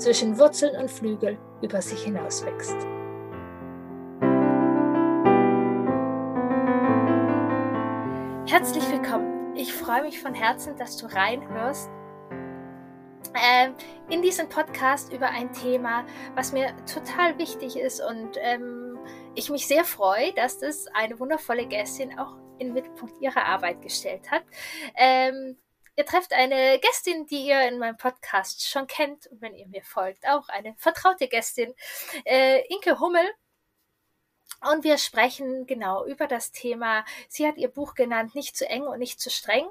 zwischen Wurzeln und Flügel über sich hinaus wächst. Herzlich willkommen. Ich freue mich von Herzen, dass du reinhörst ähm, in diesem Podcast über ein Thema, was mir total wichtig ist und ähm, ich mich sehr freue, dass das eine wundervolle Gästin auch in den Mittelpunkt ihrer Arbeit gestellt hat. Ähm, Ihr trefft eine Gästin, die ihr in meinem Podcast schon kennt und wenn ihr mir folgt, auch eine vertraute Gästin, äh, Inke Hummel. Und wir sprechen genau über das Thema, sie hat ihr Buch genannt, nicht zu eng und nicht zu streng.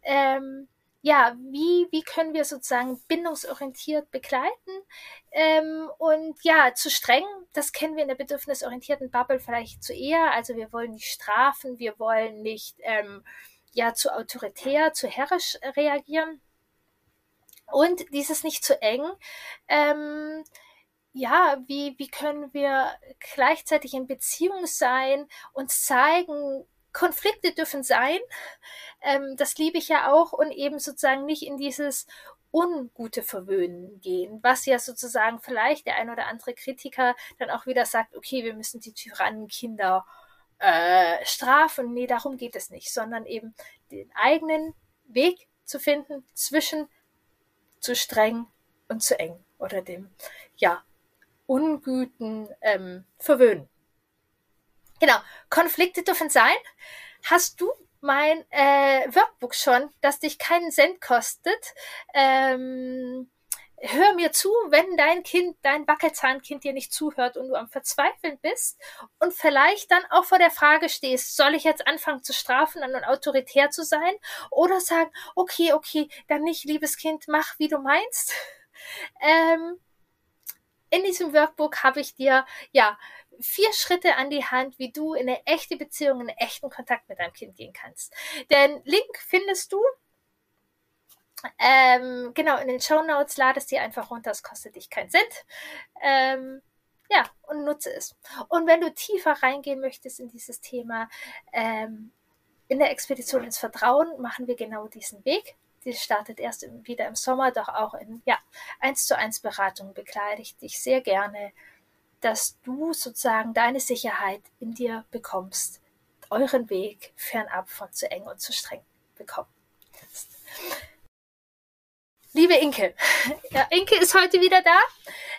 Ähm, ja, wie, wie können wir sozusagen bindungsorientiert begleiten? Ähm, und ja, zu streng, das kennen wir in der bedürfnisorientierten Bubble vielleicht zu eher. Also wir wollen nicht strafen, wir wollen nicht ähm, ja zu autoritär, zu herrisch reagieren. Und dieses nicht zu eng, ähm, ja, wie, wie können wir gleichzeitig in Beziehung sein, und zeigen, Konflikte dürfen sein, ähm, das liebe ich ja auch, und eben sozusagen nicht in dieses ungute Verwöhnen gehen, was ja sozusagen vielleicht der ein oder andere Kritiker dann auch wieder sagt, okay, wir müssen die Tyrannenkinder äh, strafen. Nee, darum geht es nicht, sondern eben den eigenen Weg zu finden zwischen zu streng und zu eng oder dem, ja, ungüten ähm, Verwöhnen. Genau, Konflikte dürfen sein. Hast du mein äh, Workbook schon, das dich keinen Cent kostet? Ähm, hör mir zu, wenn dein Kind, dein Wackelzahnkind dir nicht zuhört und du am Verzweifeln bist und vielleicht dann auch vor der Frage stehst, soll ich jetzt anfangen zu strafen und autoritär zu sein oder sagen, okay, okay, dann nicht, liebes Kind, mach wie du meinst. Ähm, in diesem Workbook habe ich dir, ja, vier Schritte an die Hand, wie du in eine echte Beziehung, in einen echten Kontakt mit deinem Kind gehen kannst. Den Link findest du ähm, genau, in den Show Notes ladest dir einfach runter, es kostet dich keinen Cent. Ähm, ja, und nutze es. Und wenn du tiefer reingehen möchtest in dieses Thema, ähm, in der Expedition ins Vertrauen machen wir genau diesen Weg. Die startet erst im, wieder im Sommer, doch auch in ja, 1 zu 1 Beratung begleite ich dich sehr gerne, dass du sozusagen deine Sicherheit in dir bekommst, euren Weg fernab von zu eng und zu streng bekommen. Liebe Inke, ja, Inke ist heute wieder da.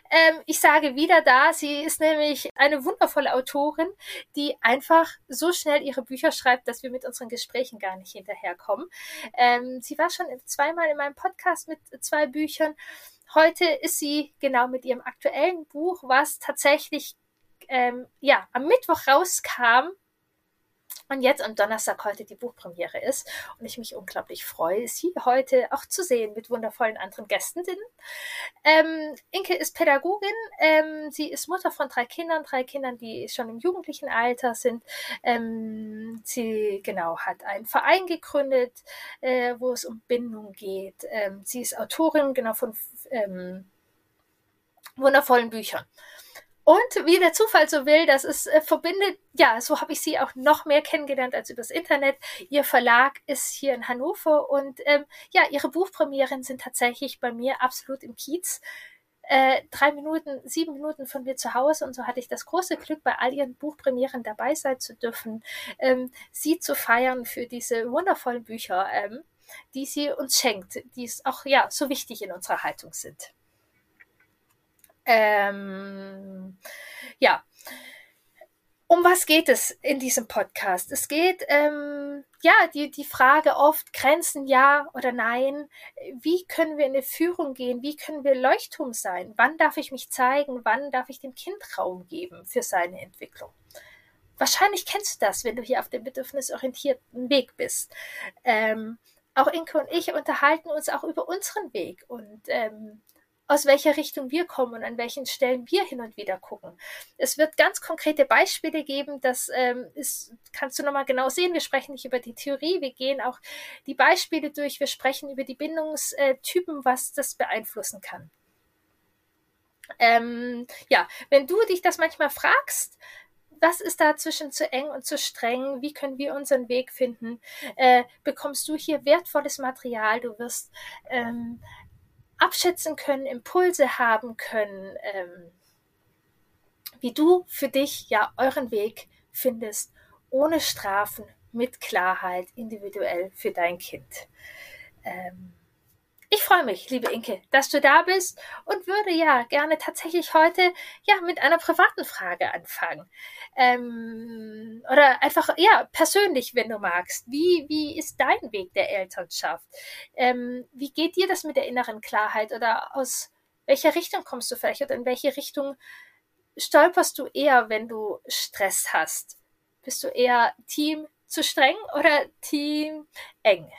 Ähm, ich sage wieder da. Sie ist nämlich eine wundervolle Autorin, die einfach so schnell ihre Bücher schreibt, dass wir mit unseren Gesprächen gar nicht hinterherkommen. Ähm, sie war schon zweimal in meinem Podcast mit zwei Büchern. Heute ist sie genau mit ihrem aktuellen Buch, was tatsächlich ähm, ja am Mittwoch rauskam und jetzt am Donnerstag heute die Buchpremiere ist und ich mich unglaublich freue, sie heute auch zu sehen mit wundervollen anderen Gästinnen. Ähm, Inke ist Pädagogin, ähm, sie ist Mutter von drei Kindern, drei Kindern, die schon im jugendlichen Alter sind. Ähm, sie genau hat einen Verein gegründet, äh, wo es um Bindung geht. Ähm, sie ist Autorin genau von ähm, wundervollen Büchern. Und wie der Zufall so will, das ist äh, verbindet, ja, so habe ich sie auch noch mehr kennengelernt als übers Internet. Ihr Verlag ist hier in Hannover und ähm, ja, ihre Buchpremieren sind tatsächlich bei mir absolut im Kiez. Äh, drei Minuten, sieben Minuten von mir zu Hause und so hatte ich das große Glück, bei all ihren Buchpremieren dabei sein zu dürfen, ähm, sie zu feiern für diese wundervollen Bücher, ähm, die sie uns schenkt, die es auch ja so wichtig in unserer Haltung sind. Ähm, ja. Um was geht es in diesem Podcast? Es geht, ähm, ja, die, die Frage oft, Grenzen ja oder nein. Wie können wir in eine Führung gehen? Wie können wir Leuchtturm sein? Wann darf ich mich zeigen? Wann darf ich dem Kind Raum geben für seine Entwicklung? Wahrscheinlich kennst du das, wenn du hier auf dem bedürfnisorientierten Weg bist. Ähm, auch Inke und ich unterhalten uns auch über unseren Weg und ähm, aus welcher Richtung wir kommen und an welchen Stellen wir hin und wieder gucken. Es wird ganz konkrete Beispiele geben, das ähm, ist, kannst du nochmal genau sehen. Wir sprechen nicht über die Theorie, wir gehen auch die Beispiele durch, wir sprechen über die Bindungstypen, was das beeinflussen kann. Ähm, ja, wenn du dich das manchmal fragst, was ist da zwischen zu eng und zu streng? Wie können wir unseren Weg finden? Äh, bekommst du hier wertvolles Material? Du wirst ähm, abschätzen können, Impulse haben können, ähm, wie du für dich ja euren Weg findest, ohne Strafen, mit Klarheit, individuell für dein Kind. Ähm, ich freue mich, liebe Inke, dass du da bist und würde ja gerne tatsächlich heute ja mit einer privaten Frage anfangen. Ähm, oder einfach ja persönlich, wenn du magst. Wie, wie ist dein Weg der Elternschaft? Ähm, wie geht dir das mit der inneren Klarheit oder aus welcher Richtung kommst du vielleicht oder in welche Richtung stolperst du eher, wenn du Stress hast? Bist du eher Team zu streng oder Team eng?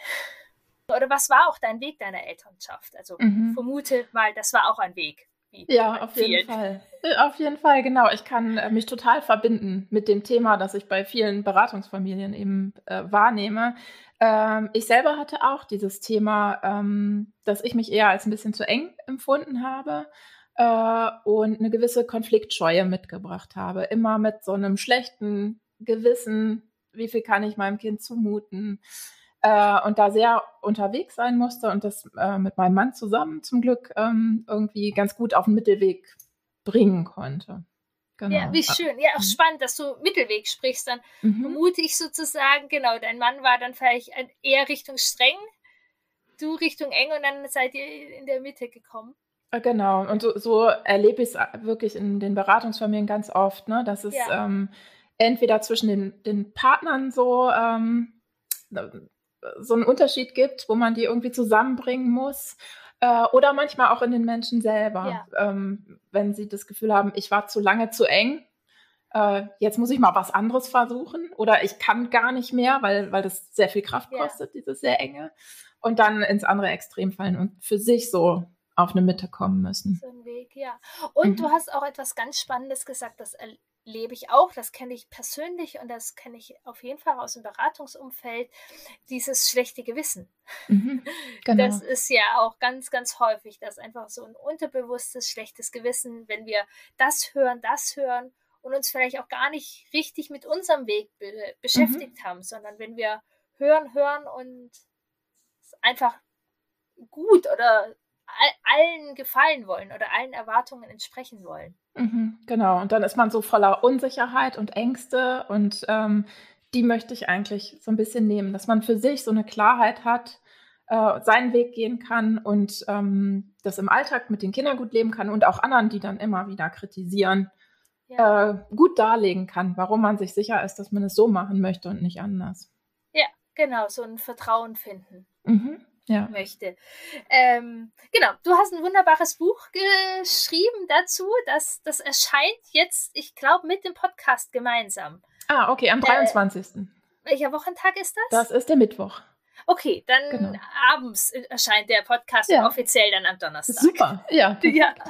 Oder was war auch dein Weg deiner Elternschaft? Also mhm. vermute mal, das war auch ein Weg. Ja, auf vielen. jeden Fall. Äh, auf jeden Fall, genau. Ich kann äh, mich total verbinden mit dem Thema, das ich bei vielen Beratungsfamilien eben äh, wahrnehme. Ähm, ich selber hatte auch dieses Thema, ähm, dass ich mich eher als ein bisschen zu eng empfunden habe äh, und eine gewisse Konfliktscheue mitgebracht habe. Immer mit so einem schlechten Gewissen, wie viel kann ich meinem Kind zumuten? Äh, und da sehr unterwegs sein musste und das äh, mit meinem Mann zusammen zum Glück ähm, irgendwie ganz gut auf den Mittelweg bringen konnte. Genau. Ja, wie schön. Ja, auch mhm. spannend, dass du Mittelweg sprichst. Dann mhm. vermute ich sozusagen, genau, dein Mann war dann vielleicht eher Richtung streng, du Richtung eng und dann seid ihr in der Mitte gekommen. Äh, genau, und so, so erlebe ich es wirklich in den Beratungsfamilien ganz oft, ne? dass es ja. ähm, entweder zwischen den, den Partnern so ähm, so einen Unterschied gibt, wo man die irgendwie zusammenbringen muss. Äh, oder manchmal auch in den Menschen selber, ja. ähm, wenn sie das Gefühl haben, ich war zu lange zu eng. Äh, jetzt muss ich mal was anderes versuchen oder ich kann gar nicht mehr, weil, weil das sehr viel Kraft kostet, ja. dieses sehr enge. Und dann ins andere Extrem fallen und für sich so auf eine Mitte kommen müssen. So ein Weg, ja. Und mhm. du hast auch etwas ganz Spannendes gesagt, das lebe ich auch, das kenne ich persönlich und das kenne ich auf jeden Fall aus dem Beratungsumfeld, dieses schlechte Gewissen. Mhm, genau. Das ist ja auch ganz, ganz häufig, dass einfach so ein unterbewusstes, schlechtes Gewissen, wenn wir das hören, das hören und uns vielleicht auch gar nicht richtig mit unserem Weg be beschäftigt mhm. haben, sondern wenn wir hören, hören und einfach gut oder allen gefallen wollen oder allen Erwartungen entsprechen wollen. Mhm, genau, und dann ist man so voller Unsicherheit und Ängste und ähm, die möchte ich eigentlich so ein bisschen nehmen, dass man für sich so eine Klarheit hat, äh, seinen Weg gehen kann und ähm, das im Alltag mit den Kindern gut leben kann und auch anderen, die dann immer wieder kritisieren, ja. äh, gut darlegen kann, warum man sich sicher ist, dass man es so machen möchte und nicht anders. Ja, genau, so ein Vertrauen finden. Mhm ja. möchte. Ähm, genau, du hast ein wunderbares Buch geschrieben dazu. Das, das erscheint jetzt, ich glaube, mit dem Podcast gemeinsam. Ah, okay, am 23. Äh, welcher Wochentag ist das? Das ist der Mittwoch. Okay, dann genau. abends erscheint der Podcast ja. offiziell dann am Donnerstag. Super, ja. ja.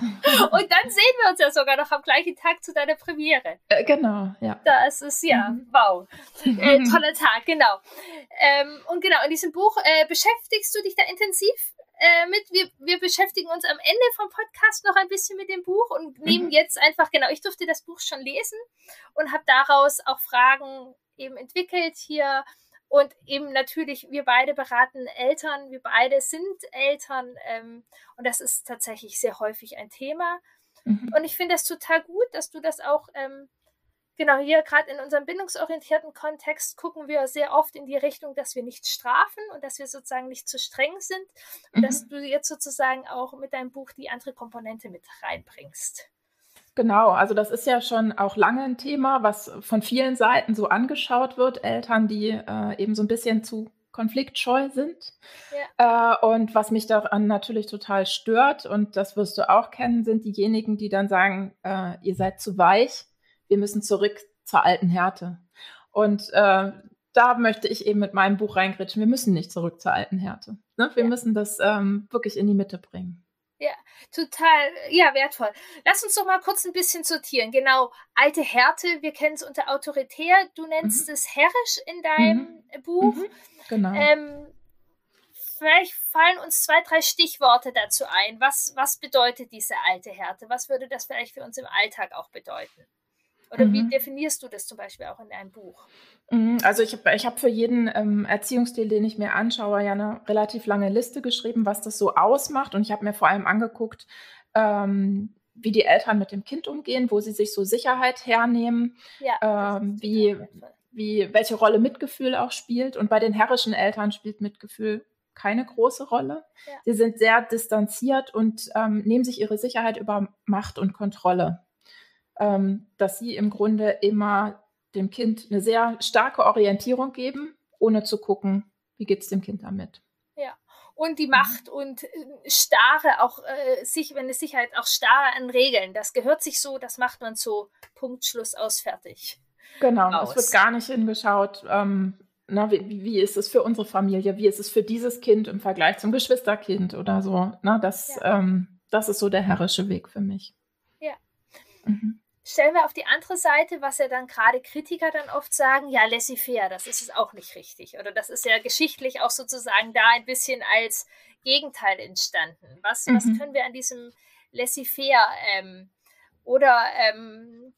Und dann sehen wir uns ja sogar noch am gleichen Tag zu deiner Premiere. Äh, genau, ja. Das ist ja, mhm. wow. Äh, toller Tag, genau. Ähm, und genau, in diesem Buch äh, beschäftigst du dich da intensiv äh, mit. Wir, wir beschäftigen uns am Ende vom Podcast noch ein bisschen mit dem Buch und nehmen mhm. jetzt einfach, genau, ich durfte das Buch schon lesen und habe daraus auch Fragen eben entwickelt hier und eben natürlich, wir beide beraten Eltern, wir beide sind Eltern ähm, und das ist tatsächlich sehr häufig ein Thema. Mhm. Und ich finde das total gut, dass du das auch, ähm, genau hier gerade in unserem bindungsorientierten Kontext gucken wir sehr oft in die Richtung, dass wir nicht strafen und dass wir sozusagen nicht zu streng sind und mhm. dass du jetzt sozusagen auch mit deinem Buch die andere Komponente mit reinbringst. Genau, also das ist ja schon auch lange ein Thema, was von vielen Seiten so angeschaut wird. Eltern, die äh, eben so ein bisschen zu konfliktscheu sind. Ja. Äh, und was mich daran natürlich total stört, und das wirst du auch kennen, sind diejenigen, die dann sagen, äh, ihr seid zu weich, wir müssen zurück zur alten Härte. Und äh, da möchte ich eben mit meinem Buch reingritschen. Wir müssen nicht zurück zur alten Härte. Ne? Wir ja. müssen das ähm, wirklich in die Mitte bringen. Ja, total, ja, wertvoll. Lass uns doch mal kurz ein bisschen sortieren. Genau, alte Härte, wir kennen es unter autoritär. Du nennst mhm. es herrisch in deinem mhm. Buch. Mhm. Genau. Ähm, vielleicht fallen uns zwei, drei Stichworte dazu ein. Was, was bedeutet diese alte Härte? Was würde das vielleicht für uns im Alltag auch bedeuten? Oder mhm. wie definierst du das zum Beispiel auch in deinem Buch? Mhm, also ich habe ich hab für jeden ähm, Erziehungsstil, den ich mir anschaue, ja eine relativ lange Liste geschrieben, was das so ausmacht. Und ich habe mir vor allem angeguckt, ähm, wie die Eltern mit dem Kind umgehen, wo sie sich so Sicherheit hernehmen, ja, ähm, wie, wie, welche Rolle Mitgefühl auch spielt. Und bei den herrischen Eltern spielt Mitgefühl keine große Rolle. Ja. Sie sind sehr distanziert und ähm, nehmen sich ihre Sicherheit über Macht und Kontrolle ähm, dass sie im Grunde immer dem Kind eine sehr starke Orientierung geben, ohne zu gucken, wie geht es dem Kind damit. Ja. Und die Macht und äh, starre, auch äh, sich, wenn es sich halt auch starre an Regeln, das gehört sich so, das macht man so, Punkt, Schluss, aus, fertig. Genau, es wird gar nicht hingeschaut, ähm, na, wie, wie, ist es für unsere Familie, wie ist es für dieses Kind im Vergleich zum Geschwisterkind oder so. Na, das, ja. ähm, das ist so der herrische Weg für mich. Ja. Mhm stellen wir auf die andere Seite, was ja dann gerade Kritiker dann oft sagen, ja, laissez-faire, das ist es auch nicht richtig. Oder das ist ja geschichtlich auch sozusagen da ein bisschen als Gegenteil entstanden. Was, mhm. was können wir an diesem laissez-faire ähm, oder ähm,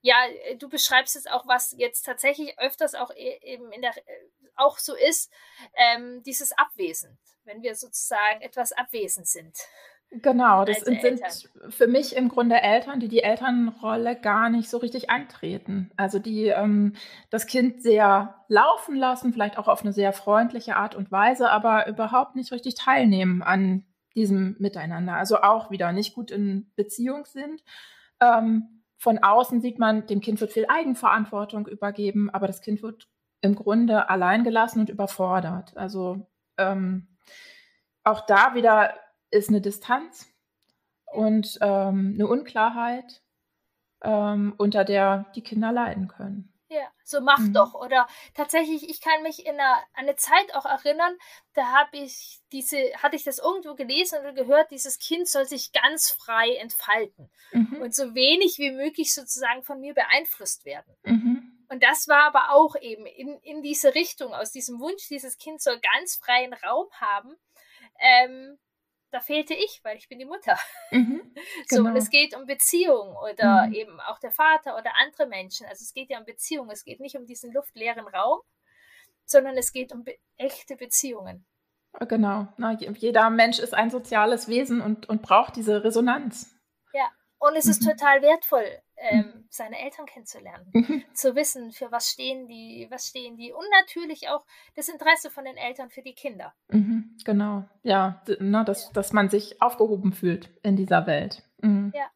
ja, du beschreibst jetzt auch, was jetzt tatsächlich öfters auch e-, eben in der auch so ist, ähm, dieses Abwesend, wenn wir sozusagen etwas abwesend sind. Genau, das sind, sind für mich im Grunde Eltern, die die Elternrolle gar nicht so richtig eintreten. Also die ähm, das Kind sehr laufen lassen, vielleicht auch auf eine sehr freundliche Art und Weise, aber überhaupt nicht richtig teilnehmen an diesem Miteinander. Also auch wieder nicht gut in Beziehung sind. Ähm, von außen sieht man, dem Kind wird viel Eigenverantwortung übergeben, aber das Kind wird im Grunde allein gelassen und überfordert. Also ähm, auch da wieder ist eine Distanz und ähm, eine Unklarheit, ähm, unter der die Kinder leiden können. Ja, so mach mhm. doch. Oder tatsächlich, ich kann mich in einer, eine Zeit auch erinnern, da habe ich diese, hatte ich das irgendwo gelesen oder gehört, dieses Kind soll sich ganz frei entfalten mhm. und so wenig wie möglich sozusagen von mir beeinflusst werden. Mhm. Und das war aber auch eben in, in diese Richtung, aus diesem Wunsch, dieses Kind soll ganz freien Raum haben. Ähm, da fehlte ich, weil ich bin die Mutter. Mhm, so, genau. und es geht um Beziehung oder mhm. eben auch der Vater oder andere Menschen. Also es geht ja um Beziehung. Es geht nicht um diesen luftleeren Raum, sondern es geht um be echte Beziehungen. Genau. Na, jeder Mensch ist ein soziales Wesen und, und braucht diese Resonanz. Ja, und es ist mhm. total wertvoll, ähm, mhm. seine Eltern kennenzulernen, mhm. zu wissen, für was stehen die, was stehen die und natürlich auch das Interesse von den Eltern für die Kinder. Mhm, genau, ja, ne, dass, ja. dass man sich aufgehoben fühlt in dieser Welt. Mhm. Ja.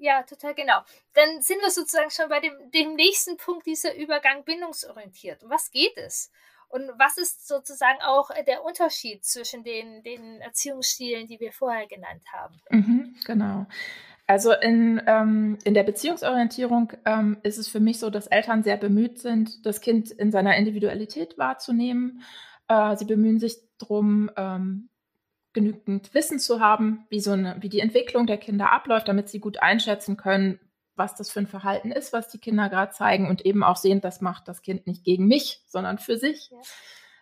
Ja, total genau. Dann sind wir sozusagen schon bei dem, dem nächsten Punkt, dieser Übergang bindungsorientiert. Um was geht es? Und was ist sozusagen auch der Unterschied zwischen den, den Erziehungsstilen, die wir vorher genannt haben? Mhm, genau. Also in, ähm, in der Beziehungsorientierung ähm, ist es für mich so, dass Eltern sehr bemüht sind, das Kind in seiner Individualität wahrzunehmen. Äh, sie bemühen sich darum, ähm, genügend Wissen zu haben, wie, so eine, wie die Entwicklung der Kinder abläuft, damit sie gut einschätzen können, was das für ein Verhalten ist, was die Kinder gerade zeigen und eben auch sehen, das macht das Kind nicht gegen mich, sondern für sich. Ja.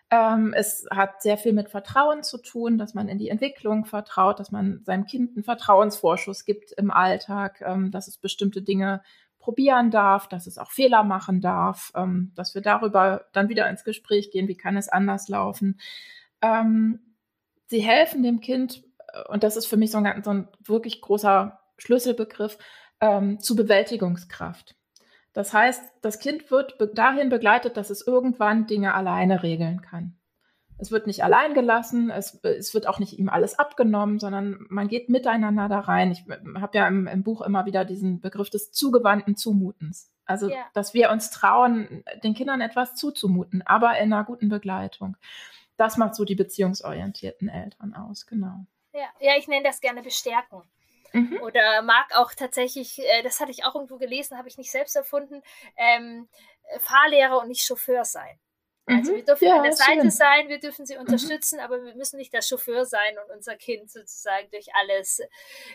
Ähm, es hat sehr viel mit Vertrauen zu tun, dass man in die Entwicklung vertraut, dass man seinem Kind einen Vertrauensvorschuss gibt im Alltag, ähm, dass es bestimmte Dinge probieren darf, dass es auch Fehler machen darf, ähm, dass wir darüber dann wieder ins Gespräch gehen, wie kann es anders laufen. Ähm, sie helfen dem Kind, äh, und das ist für mich so ein, so ein wirklich großer Schlüsselbegriff, ähm, zu Bewältigungskraft. Das heißt, das Kind wird dahin begleitet, dass es irgendwann Dinge alleine regeln kann. Es wird nicht allein gelassen, es, es wird auch nicht ihm alles abgenommen, sondern man geht miteinander da rein. Ich habe ja im, im, Buch immer wieder diesen Begriff des zugewandten Zumutens. Also, ja. dass wir uns trauen, den Kindern etwas zuzumuten, aber in einer guten Begleitung. Das macht so die beziehungsorientierten Eltern aus, genau. Ja, ja ich nenne das gerne bestärken. Mhm. Oder mag auch tatsächlich, äh, das hatte ich auch irgendwo gelesen, habe ich nicht selbst erfunden, ähm, Fahrlehrer und nicht Chauffeur sein. Also wir dürfen ja, an der Seite schön. sein, wir dürfen sie mhm. unterstützen, mhm. aber wir müssen nicht der Chauffeur sein und unser Kind sozusagen durch alles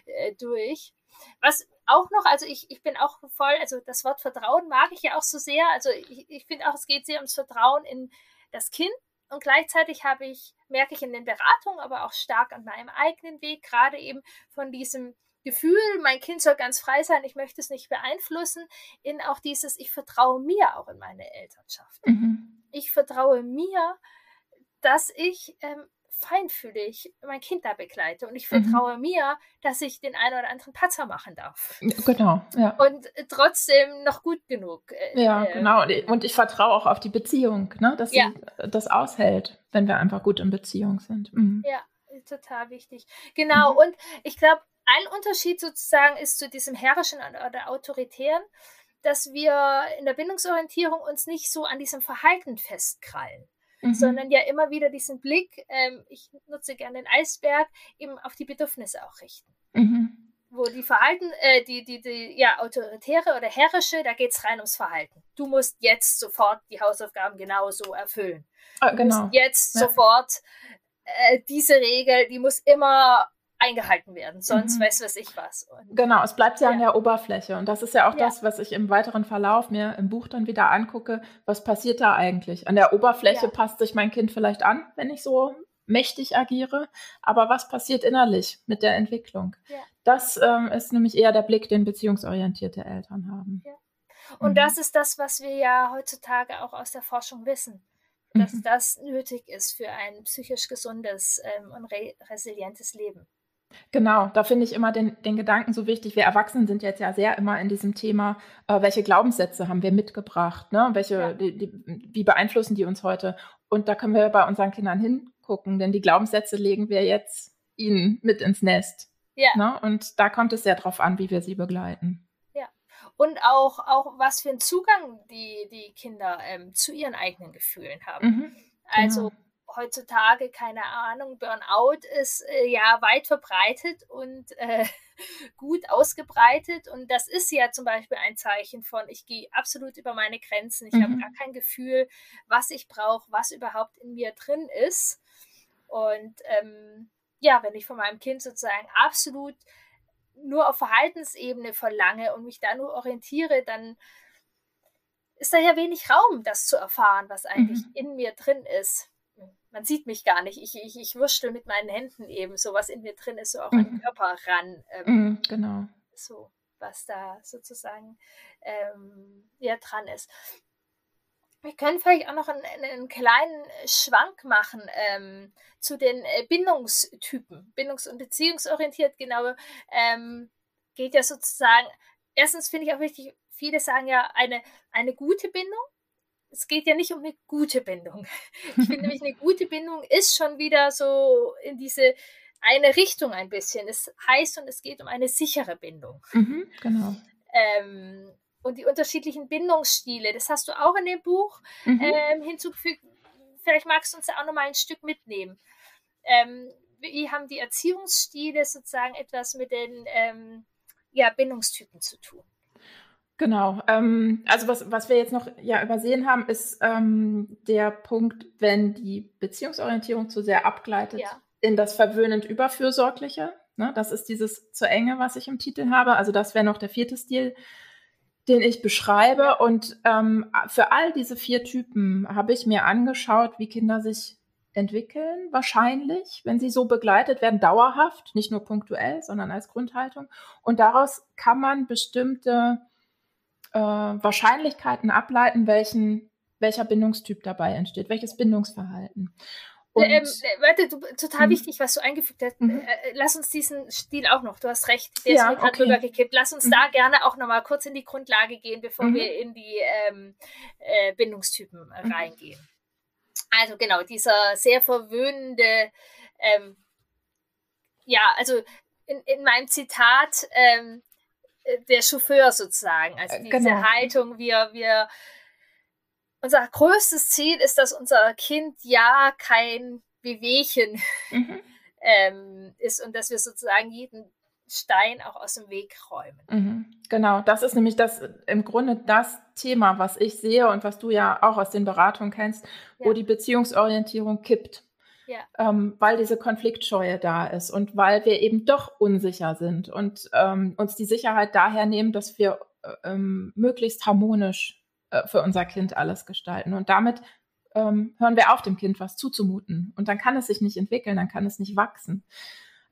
äh, durch. Was auch noch, also ich, ich bin auch voll, also das Wort Vertrauen mag ich ja auch so sehr. Also ich, ich finde auch, es geht sehr ums Vertrauen in das Kind. Und gleichzeitig habe ich, merke ich in den Beratungen, aber auch stark an meinem eigenen Weg, gerade eben von diesem Gefühl, mein Kind soll ganz frei sein, ich möchte es nicht beeinflussen, in auch dieses, ich vertraue mir auch in meine Elternschaft. Mhm. Ich vertraue mir, dass ich ähm, feinfühlig mein Kind da begleite und ich mhm. vertraue mhm. mir, dass ich den einen oder anderen Patzer machen darf. Genau, ja. Und trotzdem noch gut genug. Äh, ja, äh, genau. Und ich vertraue auch auf die Beziehung, ne? dass ja. sie das aushält, wenn wir einfach gut in Beziehung sind. Mhm. Ja, total wichtig. Genau. Mhm. Und ich glaube, ein Unterschied sozusagen ist zu diesem herrischen oder autoritären, dass wir in der Bindungsorientierung uns nicht so an diesem Verhalten festkrallen. Mhm. sondern ja immer wieder diesen Blick, ähm, ich nutze gerne den Eisberg, eben auf die Bedürfnisse auch richten. Mhm. Wo die Verhalten, äh, die, die, die ja, autoritäre oder herrische, da geht es rein ums Verhalten. Du musst jetzt sofort die Hausaufgaben genauso erfüllen. Ah, genau. Du musst jetzt ja. sofort äh, diese Regel, die muss immer eingehalten werden, sonst mhm. weiß was ich was. Und genau, es bleibt ja, ja, an der Oberfläche und das ist ja auch ja. das, was ich im weiteren Verlauf mir im Buch dann wieder angucke, was passiert da eigentlich? An der Oberfläche ja. passt sich mein Kind vielleicht an, wenn ich so mächtig agiere, aber was passiert innerlich mit der Entwicklung? Das ähm, ist nämlich eher der Blick, den beziehungsorientierte Eltern haben. Und mhm. das ist das, was wir ja heutzutage auch aus der Forschung wissen dass mhm. das nötig ist für ein psychisch gesundes ähm, und re resilientes Leben. Genau, da finde ich immer den, den Gedanken so wichtig. Wir Erwachsenen sind jetzt ja sehr immer in diesem Thema, äh, welche Glaubenssätze haben wir mitgebracht, ne? welche, ja. die, die, wie beeinflussen die uns heute? Und da können wir bei unseren Kindern hingucken, denn die Glaubenssätze legen wir jetzt ihnen mit ins Nest. Ja. Ne? Und da kommt es sehr darauf an, wie wir sie begleiten. Ja. Und auch, auch was für einen Zugang die, die Kinder ähm, zu ihren eigenen Gefühlen haben. Mhm, also genau heutzutage, keine Ahnung, Burnout ist äh, ja weit verbreitet und äh, gut ausgebreitet. Und das ist ja zum Beispiel ein Zeichen von, ich gehe absolut über meine Grenzen. Ich mhm. habe gar kein Gefühl, was ich brauche, was überhaupt in mir drin ist. Und ähm, ja, wenn ich von meinem Kind sozusagen absolut nur auf Verhaltensebene verlange und mich da nur orientiere, dann ist da ja wenig Raum, das zu erfahren, was eigentlich mhm. in mir drin ist man sieht mich gar nicht. Ich, ich, ich wurschtel mit meinen Händen eben so, was in mir drin ist, so auch mhm. an den. Körper ran. Ähm, mhm, genau. So, was da sozusagen ähm, ja dran ist. Wir können vielleicht auch noch einen, einen kleinen Schwank machen ähm, zu den äh, Bindungstypen. Bindungs- und beziehungsorientiert, genau, ähm, geht ja sozusagen, erstens finde ich auch wichtig, viele sagen ja, eine, eine gute Bindung es geht ja nicht um eine gute Bindung. Ich finde nämlich, eine gute Bindung ist schon wieder so in diese eine Richtung ein bisschen. Es heißt und es geht um eine sichere Bindung. Mhm, genau. Ähm, und die unterschiedlichen Bindungsstile, das hast du auch in dem Buch mhm. ähm, hinzugefügt. Vielleicht magst du uns da auch nochmal ein Stück mitnehmen. Ähm, wie haben die Erziehungsstile sozusagen etwas mit den ähm, ja, Bindungstypen zu tun? Genau. Ähm, also was, was wir jetzt noch ja übersehen haben, ist ähm, der Punkt, wenn die Beziehungsorientierung zu sehr abgleitet ja. in das verwöhnend überfürsorgliche. Ne? Das ist dieses zu enge, was ich im Titel habe. Also das wäre noch der vierte Stil, den ich beschreibe. Und ähm, für all diese vier Typen habe ich mir angeschaut, wie Kinder sich entwickeln, wahrscheinlich, wenn sie so begleitet werden, dauerhaft, nicht nur punktuell, sondern als Grundhaltung. Und daraus kann man bestimmte äh, Wahrscheinlichkeiten ableiten, welchen, welcher Bindungstyp dabei entsteht, welches Bindungsverhalten. Und, ähm, warte, du, total mhm. wichtig, was du eingefügt hast. Mhm. Äh, lass uns diesen Stil auch noch, du hast recht, der ja, ist mir gerade okay. rübergekippt. Lass uns mhm. da gerne auch nochmal kurz in die Grundlage gehen, bevor mhm. wir in die ähm, äh, Bindungstypen mhm. reingehen. Also genau, dieser sehr verwöhnende, ähm, ja, also in, in meinem Zitat, ähm, äh, der Chauffeur sozusagen. Also äh, diese genau. Haltung, wir, wir, unser größtes Ziel ist, dass unser Kind ja kein Wehwehchen mhm. ähm, ist und dass wir sozusagen jeden Stein auch aus dem Weg räumen. Mhm, Genau, das ist nämlich das im Grunde das Thema, was ich sehe und was du ja auch aus den Beratungen kennst, ja. wo die Beziehungsorientierung kippt. Ja. Ähm, weil diese Konfliktscheue da ist und weil wir eben doch unsicher sind und ähm, uns die Sicherheit daher nehmen, dass wir äh, ähm, möglichst harmonisch äh, für unser Kind alles gestalten. Und damit ähm, hören wir auf, dem Kind was zuzumuten. Und dann kann es sich nicht entwickeln, dann kann es nicht wachsen.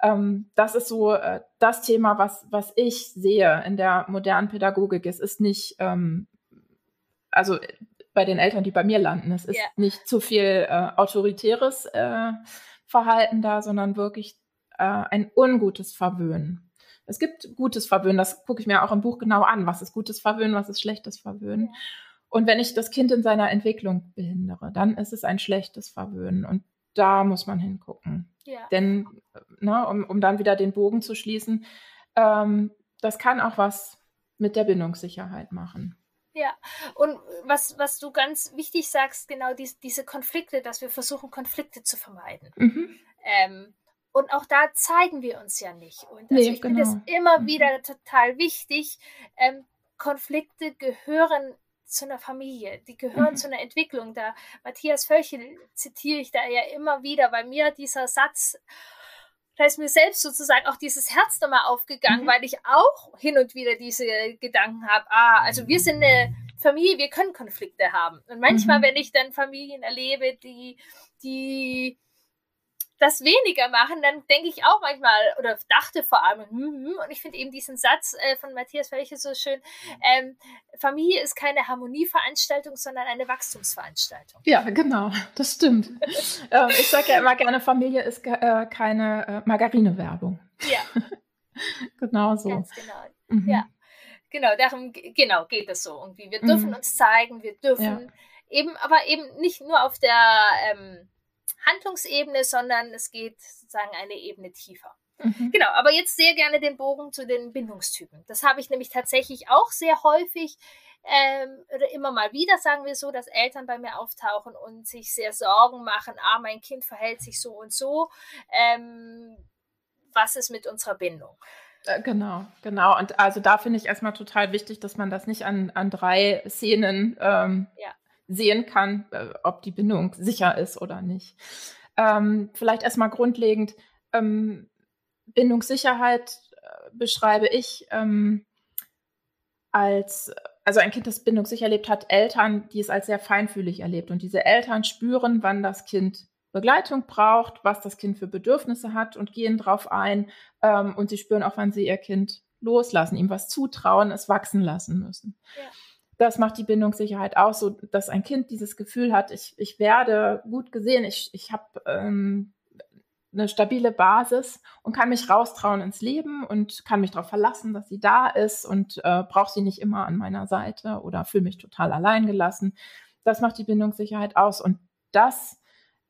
Ähm, das ist so äh, das Thema, was, was ich sehe in der modernen Pädagogik. Es ist nicht, ähm, also bei den Eltern, die bei mir landen, es ist yeah. nicht zu viel äh, autoritäres äh, Verhalten da, sondern wirklich äh, ein ungutes Verwöhnen. Es gibt gutes Verwöhnen, das gucke ich mir auch im Buch genau an. Was ist gutes Verwöhnen, was ist schlechtes Verwöhnen? Und wenn ich das Kind in seiner Entwicklung behindere, dann ist es ein schlechtes Verwöhnen. Und da muss man hingucken. Ja. Denn, ne, um, um dann wieder den Bogen zu schließen, ähm, das kann auch was mit der Bindungssicherheit machen. Ja, und was, was du ganz wichtig sagst, genau die, diese Konflikte, dass wir versuchen, Konflikte zu vermeiden. Mhm. Ähm, und auch da zeigen wir uns ja nicht. Und also nee, ich genau. finde es immer mhm. wieder total wichtig. Ähm, Konflikte gehören zu einer Familie, die gehören mhm. zu einer Entwicklung. Da Matthias Völchel zitiere ich da ja immer wieder, weil mir dieser Satz, da ist mir selbst sozusagen auch dieses Herz nochmal aufgegangen, mhm. weil ich auch hin und wieder diese Gedanken habe, ah, also wir sind eine Familie, wir können Konflikte haben. Und manchmal, mhm. wenn ich dann Familien erlebe, die, die das weniger machen, dann denke ich auch manchmal oder dachte vor allem, hm, hm, und ich finde eben diesen Satz äh, von Matthias Welche so schön, ähm, Familie ist keine Harmonieveranstaltung, sondern eine Wachstumsveranstaltung. Ja, genau, das stimmt. ähm, ich sage ja immer gerne, Familie ist äh, keine äh, Margarine-Werbung. Ja. genau so. Ganz genau. Mhm. Ja. Genau, darum genau geht es so irgendwie. Wir dürfen mhm. uns zeigen, wir dürfen ja. eben, aber eben nicht nur auf der ähm, Handlungsebene, sondern es geht sozusagen eine Ebene tiefer. Mhm. Genau, aber jetzt sehr gerne den Bogen zu den Bindungstypen. Das habe ich nämlich tatsächlich auch sehr häufig ähm, oder immer mal wieder, sagen wir so, dass Eltern bei mir auftauchen und sich sehr Sorgen machen, ah, mein Kind verhält sich so und so. Ähm, was ist mit unserer Bindung? Äh, genau, genau. Und also da finde ich erstmal total wichtig, dass man das nicht an, an drei Szenen ähm, ja sehen kann, äh, ob die Bindung sicher ist oder nicht. Ähm, vielleicht erstmal grundlegend, ähm, Bindungssicherheit äh, beschreibe ich ähm, als, also ein Kind, das bindungssicher lebt, hat Eltern, die es als sehr feinfühlig erlebt. Und diese Eltern spüren, wann das Kind Begleitung braucht, was das Kind für Bedürfnisse hat und gehen darauf ein. Ähm, und sie spüren auch, wann sie ihr Kind loslassen, ihm was zutrauen, es wachsen lassen müssen. Ja das macht die Bindungssicherheit aus, so dass ein Kind dieses Gefühl hat, ich, ich werde gut gesehen, ich, ich habe ähm, eine stabile Basis und kann mich raustrauen ins Leben und kann mich darauf verlassen, dass sie da ist und äh, brauche sie nicht immer an meiner Seite oder fühle mich total allein gelassen. Das macht die Bindungssicherheit aus und das,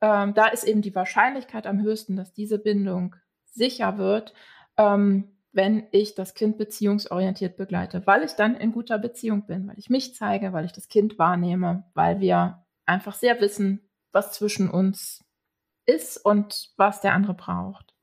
ähm, da ist eben die Wahrscheinlichkeit am höchsten, dass diese Bindung sicher wird, ähm, wenn ich das Kind beziehungsorientiert begleite, weil ich dann in guter Beziehung bin, weil ich mich zeige, weil ich das Kind wahrnehme, weil wir einfach sehr wissen, was zwischen uns ist und was der andere braucht.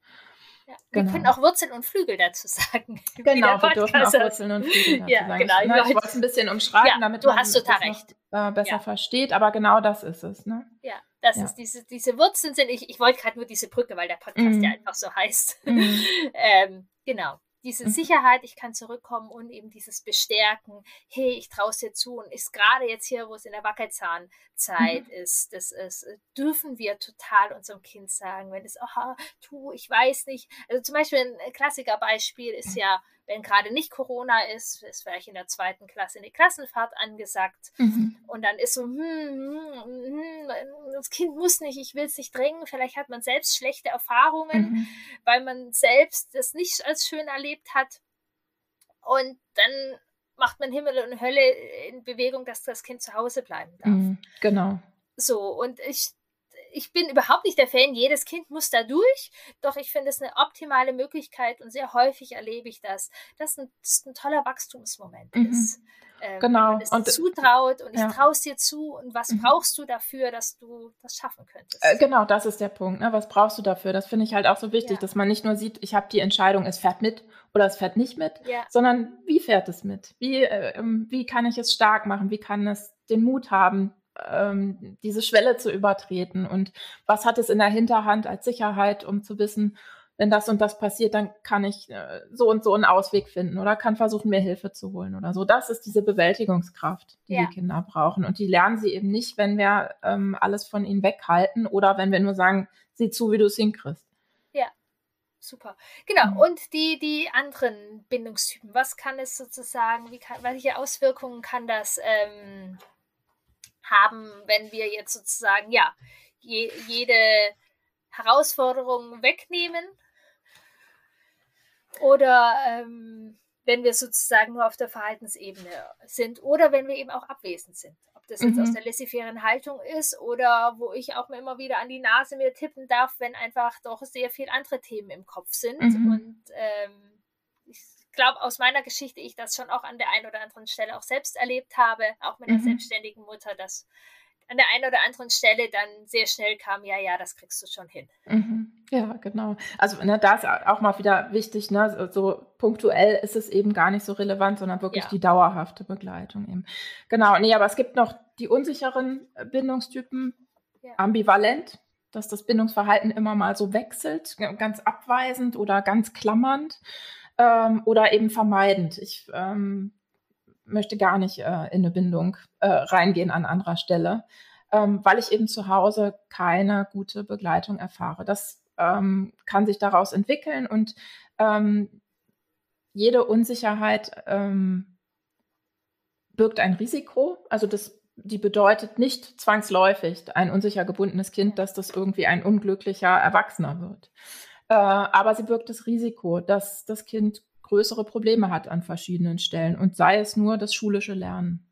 Ja, wir genau. können auch Wurzeln und Flügel dazu sagen. Genau, wir dürfen auch Wurzeln und Flügel dazu ja, sagen. Genau, ich, ne, ich wollte es ein bisschen umschreiben, ja, damit man es äh, besser ja. versteht, aber genau das ist es. Ne? Ja, das ja. ist diese, diese Wurzeln sind, ich, ich wollte gerade nur diese Brücke, weil der Podcast mhm. ja einfach so heißt. Mhm. ähm, Genau. Diese mhm. Sicherheit, ich kann zurückkommen und eben dieses Bestärken, hey, ich traue es dir zu und ist gerade jetzt hier, wo es in der Wackelzahnzeit mhm. ist, das ist, äh, dürfen wir total unserem Kind sagen, wenn es, oh, tu, ich weiß nicht. Also zum Beispiel ein Klassikerbeispiel ist ja, wenn gerade nicht Corona ist, ist vielleicht in der zweiten Klasse eine Klassenfahrt angesagt mhm. und dann ist so, hm, hm, hm, das Kind muss nicht, ich will es nicht drängen, vielleicht hat man selbst schlechte Erfahrungen, mhm. weil man selbst das nicht als schön erlebt hat und dann macht man Himmel und Hölle in Bewegung, dass das Kind zu Hause bleiben darf. Mhm, genau. So, und ich ich bin überhaupt nicht der Fan, jedes Kind muss da durch, doch ich finde es eine optimale Möglichkeit und sehr häufig erlebe ich das, dass ein, das ein toller Wachstumsmoment mhm. ist. ähm, genau. man es und, zutraut und ja. ich traue es dir zu und was mhm. brauchst du dafür, dass du das schaffen könntest? Äh, genau, das ist der Punkt. Ne? Was brauchst du dafür? Das finde ich halt auch so wichtig, ja. dass man nicht nur sieht, ich habe die Entscheidung, es fährt mit oder es fährt nicht mit, ja. sondern wie fährt es mit? Wie, äh, ähm, wie kann ich es stark machen? Wie kann es den Mut haben, ähm, diese Schwelle zu übertreten? Und was hat es in der Hinterhand als Sicherheit, um zu wissen, wenn das und das passiert, dann kann ich äh, so und so einen Ausweg finden oder kann versuchen, mir Hilfe zu holen oder so. Das ist diese Bewältigungskraft, die ja. die Kinder brauchen. Und die lernen sie eben nicht, wenn wir ähm, alles von ihnen weghalten oder wenn wir nur sagen, sieh zu, wie du es hinkriegst. Ja, super. Genau. Mhm. Und die, die anderen Bindungstypen, was kann es sozusagen, wie kann, welche Auswirkungen kann das ähm, haben, wenn wir jetzt sozusagen, ja, je, jede Herausforderung wegnehmen oder ähm, wenn wir sozusagen nur auf der Verhaltensebene sind oder wenn wir eben auch abwesend sind. Ob das jetzt mhm. aus der laissez-faire Haltung ist oder wo ich auch immer wieder an die Nase mir tippen darf, wenn einfach doch sehr viel andere Themen im Kopf sind. Mhm. Und ähm, glaube, aus meiner Geschichte, ich das schon auch an der einen oder anderen Stelle auch selbst erlebt habe, auch mit mhm. selbstständigen Mutter, dass an der einen oder anderen Stelle dann sehr schnell kam, ja, ja, das kriegst du schon hin. Mhm. Ja, genau. Also ne, da ist auch mal wieder wichtig, ne, so punktuell ist es eben gar nicht so relevant, sondern wirklich ja. die dauerhafte Begleitung eben. Genau, nee, aber es gibt noch die unsicheren Bindungstypen, ja. ambivalent, dass das Bindungsverhalten immer mal so wechselt, ganz abweisend oder ganz klammernd ähm, oder eben vermeidend. Ich ähm, möchte gar nicht äh, in eine Bindung äh, reingehen an anderer Stelle, ähm, weil ich eben zu Hause keine gute Begleitung erfahre. Das ähm, kann sich daraus entwickeln und ähm, jede Unsicherheit ähm, birgt ein Risiko. Also das, die bedeutet nicht zwangsläufig ein unsicher gebundenes Kind, dass das irgendwie ein unglücklicher Erwachsener wird. Äh, aber sie birgt das Risiko, dass das Kind größere Probleme hat an verschiedenen Stellen und sei es nur das schulische Lernen.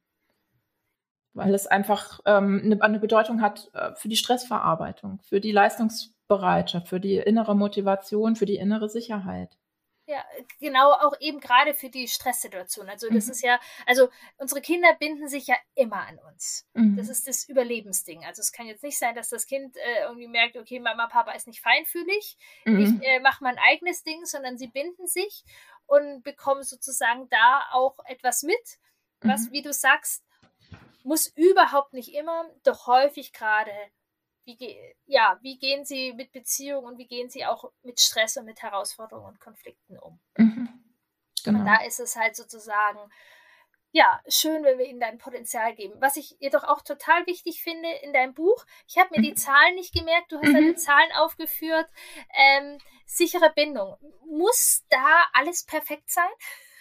Weil es einfach ähm, eine, eine, Bedeutung hat äh, für die Stressverarbeitung, für die Leistungsbereitschaft, für die innere Motivation, für die innere Sicherheit. Ja, genau, auch eben gerade für die Stresssituation. Also das mhm. ist ja, also unsere Kinder binden sich ja immer an uns. Mhm. Das ist das Überlebensding. Also es kann jetzt nicht sein, dass das Kind äh, irgendwie merkt, okay, Mama, Papa ist nicht feinfühlig, mhm. ich äh, mache mein eigenes Ding, sondern sie binden sich und bekommen sozusagen da auch etwas mit, was, mhm. wie du sagst, muss überhaupt nicht immer, doch häufig gerade wie, ja, wie gehen Sie mit Beziehungen und wie gehen Sie auch mit Stress und mit Herausforderungen und Konflikten um? Mhm. Genau. Und da ist es halt sozusagen, ja, schön, wenn wir ihnen dein Potenzial geben. Was ich jedoch auch total wichtig finde in deinem Buch, ich habe mir die mhm. Zahlen nicht gemerkt, du hast mhm. deine Zahlen aufgeführt. Ähm, sichere Bindung. Muss da alles perfekt sein?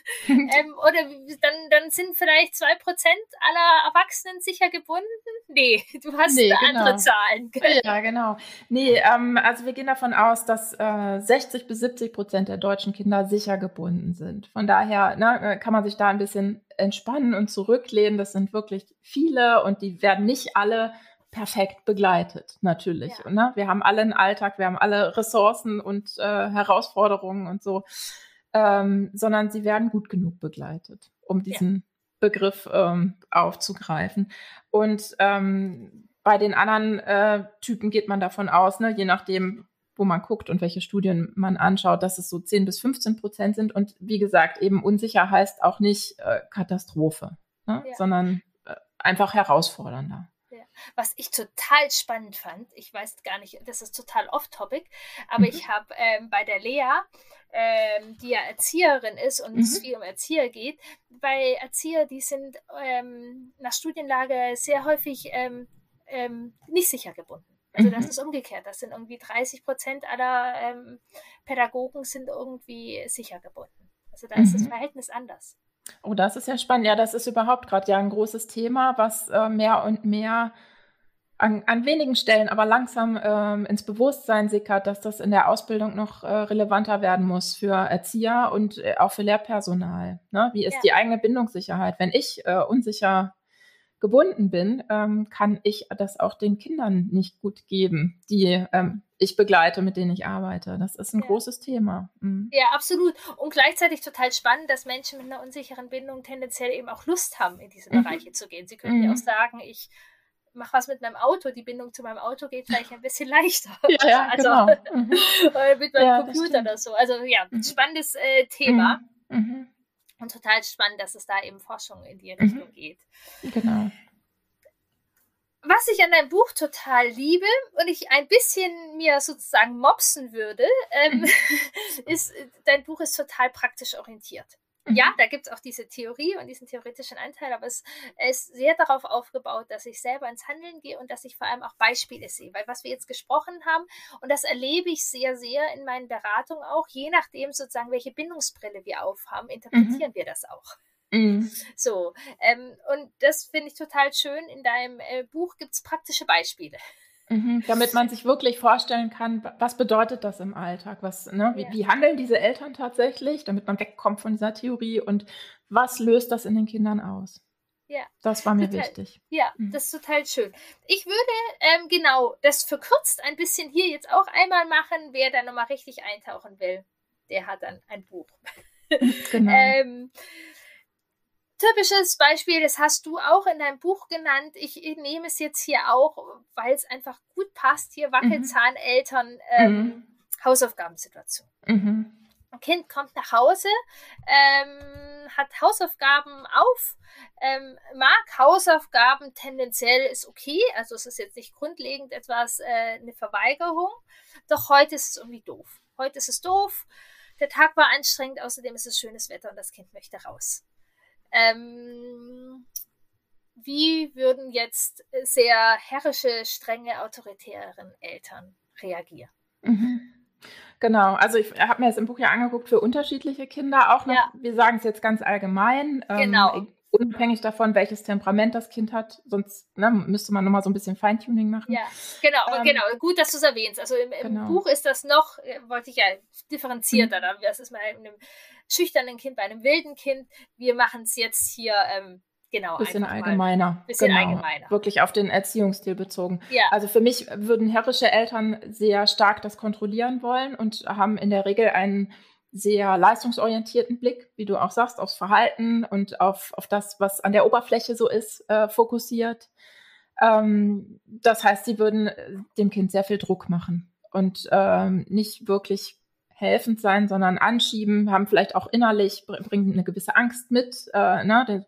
ähm, oder dann, dann sind vielleicht zwei Prozent aller Erwachsenen sicher gebunden? Nee, du hast nee, genau. andere Zahlen. Ja, genau. Nee, ähm, also wir gehen davon aus, dass äh, 60 bis 70 Prozent der deutschen Kinder sicher gebunden sind. Von daher ne, äh, kann man sich da ein bisschen entspannen und zurücklehnen. Das sind wirklich viele und die werden nicht alle perfekt begleitet, natürlich. Ja. Ne? Wir haben alle einen Alltag, wir haben alle Ressourcen und äh, Herausforderungen und so ähm, sondern sie werden gut genug begleitet, um diesen ja. Begriff ähm, aufzugreifen. Und ähm, bei den anderen äh, Typen geht man davon aus, ne, je nachdem, wo man guckt und welche Studien man anschaut, dass es so 10 bis 15 Prozent sind. Und wie gesagt, eben unsicher heißt auch nicht äh, Katastrophe, ne, ja. sondern äh, einfach herausfordernder. Was ich total spannend fand, ich weiß gar nicht, das ist total off-topic, aber mhm. ich habe ähm, bei der Lea, ähm, die ja Erzieherin ist und mhm. es viel um Erzieher geht, bei Erzieher, die sind ähm, nach Studienlage sehr häufig ähm, ähm, nicht sicher gebunden. Also das mhm. ist umgekehrt. Das sind irgendwie 30 Prozent aller ähm, Pädagogen sind irgendwie sicher gebunden. Also da ist das mhm. Verhältnis anders. Oh, das ist ja spannend. Ja, das ist überhaupt gerade ja ein großes Thema, was äh, mehr und mehr an, an, wenigen Stellen, aber langsam ähm, ins Bewusstsein sickert, dass das in der Ausbildung noch äh, relevanter werden muss für Erzieher und äh, auch für Lehrpersonal. Ne? Wie ist ja. die eigene Bindungssicherheit? Wenn ich äh, unsicher gebunden bin, ähm, kann ich das auch den Kindern nicht gut geben, die ähm, ich begleite, mit denen ich arbeite. Das ist ein ja. großes Thema. Mhm. Ja, absolut. Und gleichzeitig total spannend, dass Menschen mit einer unsicheren Bindung tendenziell eben auch Lust haben, in diese mhm. Bereiche zu gehen. Sie können mhm. ja auch sagen, ich mache was mit meinem Auto, die Bindung zu meinem Auto geht vielleicht ein bisschen leichter. Ja, ja also, genau. Mhm. mit meinem ja, Computer oder so. Also ja, mhm. spannendes äh, Thema. Mhm. mhm. Und total spannend, dass es da eben Forschung in die Richtung geht. Genau was ich an deinem Buch total liebe und ich ein bisschen mir sozusagen mopsen würde, ähm, mhm. ist, dein Buch ist total praktisch orientiert. Mhm. Ja, da gibt es auch diese Theorie und diesen theoretischen Anteil, aber es, ist sehr darauf aufgebaut, dass ich selber ins Handeln gehe und dass ich vor allem auch Beispiele sehe. Weil was wir jetzt gesprochen haben, und das erlebe ich sehr, sehr in meinen Beratungen auch, je nachdem sozusagen, welche Bindungsbrille wir aufhaben, interpretieren mhm. wir das auch. Mhm. So, ähm, und das finde ich total schön. In deinem äh, Buch gibt es praktische Beispiele. Mhm, damit man sich wirklich vorstellen kann, was bedeutet das im Alltag? Was, ne, wie, ja. wie, handeln diese Eltern tatsächlich, damit man wegkommt von dieser Theorie und was löst das in den Kindern aus? Ja. Das war mir total, wichtig. Ja, mhm. das ist total schön. Ich würde ähm, genau das verkürzt ein bisschen hier jetzt auch einmal machen. Wer da nochmal richtig eintauchen will, der hat dann ein Buch. Genau. ähm, typisches Beispiel, das hast du auch in deinem Buch genannt. Ich, nehme es jetzt hier auch, weil es einfach gut passt. Hier Wackelzahneltern, ähm, mhm. Hausaufgabensituation. Mhm. Ein Kind kommt nach Hause, ähm, hat Hausaufgaben auf, ähm, mag Hausaufgaben tendenziell ist okay, also es ist jetzt nicht grundlegend etwas, äh, eine Verweigerung, doch heute ist es irgendwie doof. Heute ist es doof, der Tag war anstrengend, außerdem ist es schönes Wetter und das Kind möchte raus. Ähm, wie würden jetzt sehr herrische, strenge, autoritären Eltern reagieren? Mhm. Genau, also ich habe mir das im Buch ja angeguckt für unterschiedliche Kinder, auch noch, ja. wir sagen es jetzt ganz allgemein, ähm, genau. Ähm, unabhängig davon, welches Temperament das Kind hat, sonst ne, müsste man nochmal so ein bisschen Feintuning machen. Ja, genau, ähm, genau, gut, dass du es erwähnst. Also im, im genau. Buch ist das noch, äh, wollte ich ja differenzierter, mhm. das ist mal in einem schüchternen Kind, bei einem wilden Kind. Wir machen es jetzt hier ähm, genau. Bisschen allgemeiner. Bisschen genau. allgemeiner. Wirklich auf den Erziehungsstil bezogen. Ja. Also für mich würden herrische Eltern sehr stark das kontrollieren wollen und haben in der Regel einen sehr leistungsorientierten Blick, wie du auch sagst, aufs Verhalten und auf, auf das, was an der Oberfläche so ist, äh, fokussiert. Ähm, das heißt, sie würden äh, dem Kind sehr viel Druck machen und ähm, nicht wirklich helfend sein, sondern anschieben, haben vielleicht auch innerlich, bringen eine gewisse Angst mit. Äh, ne?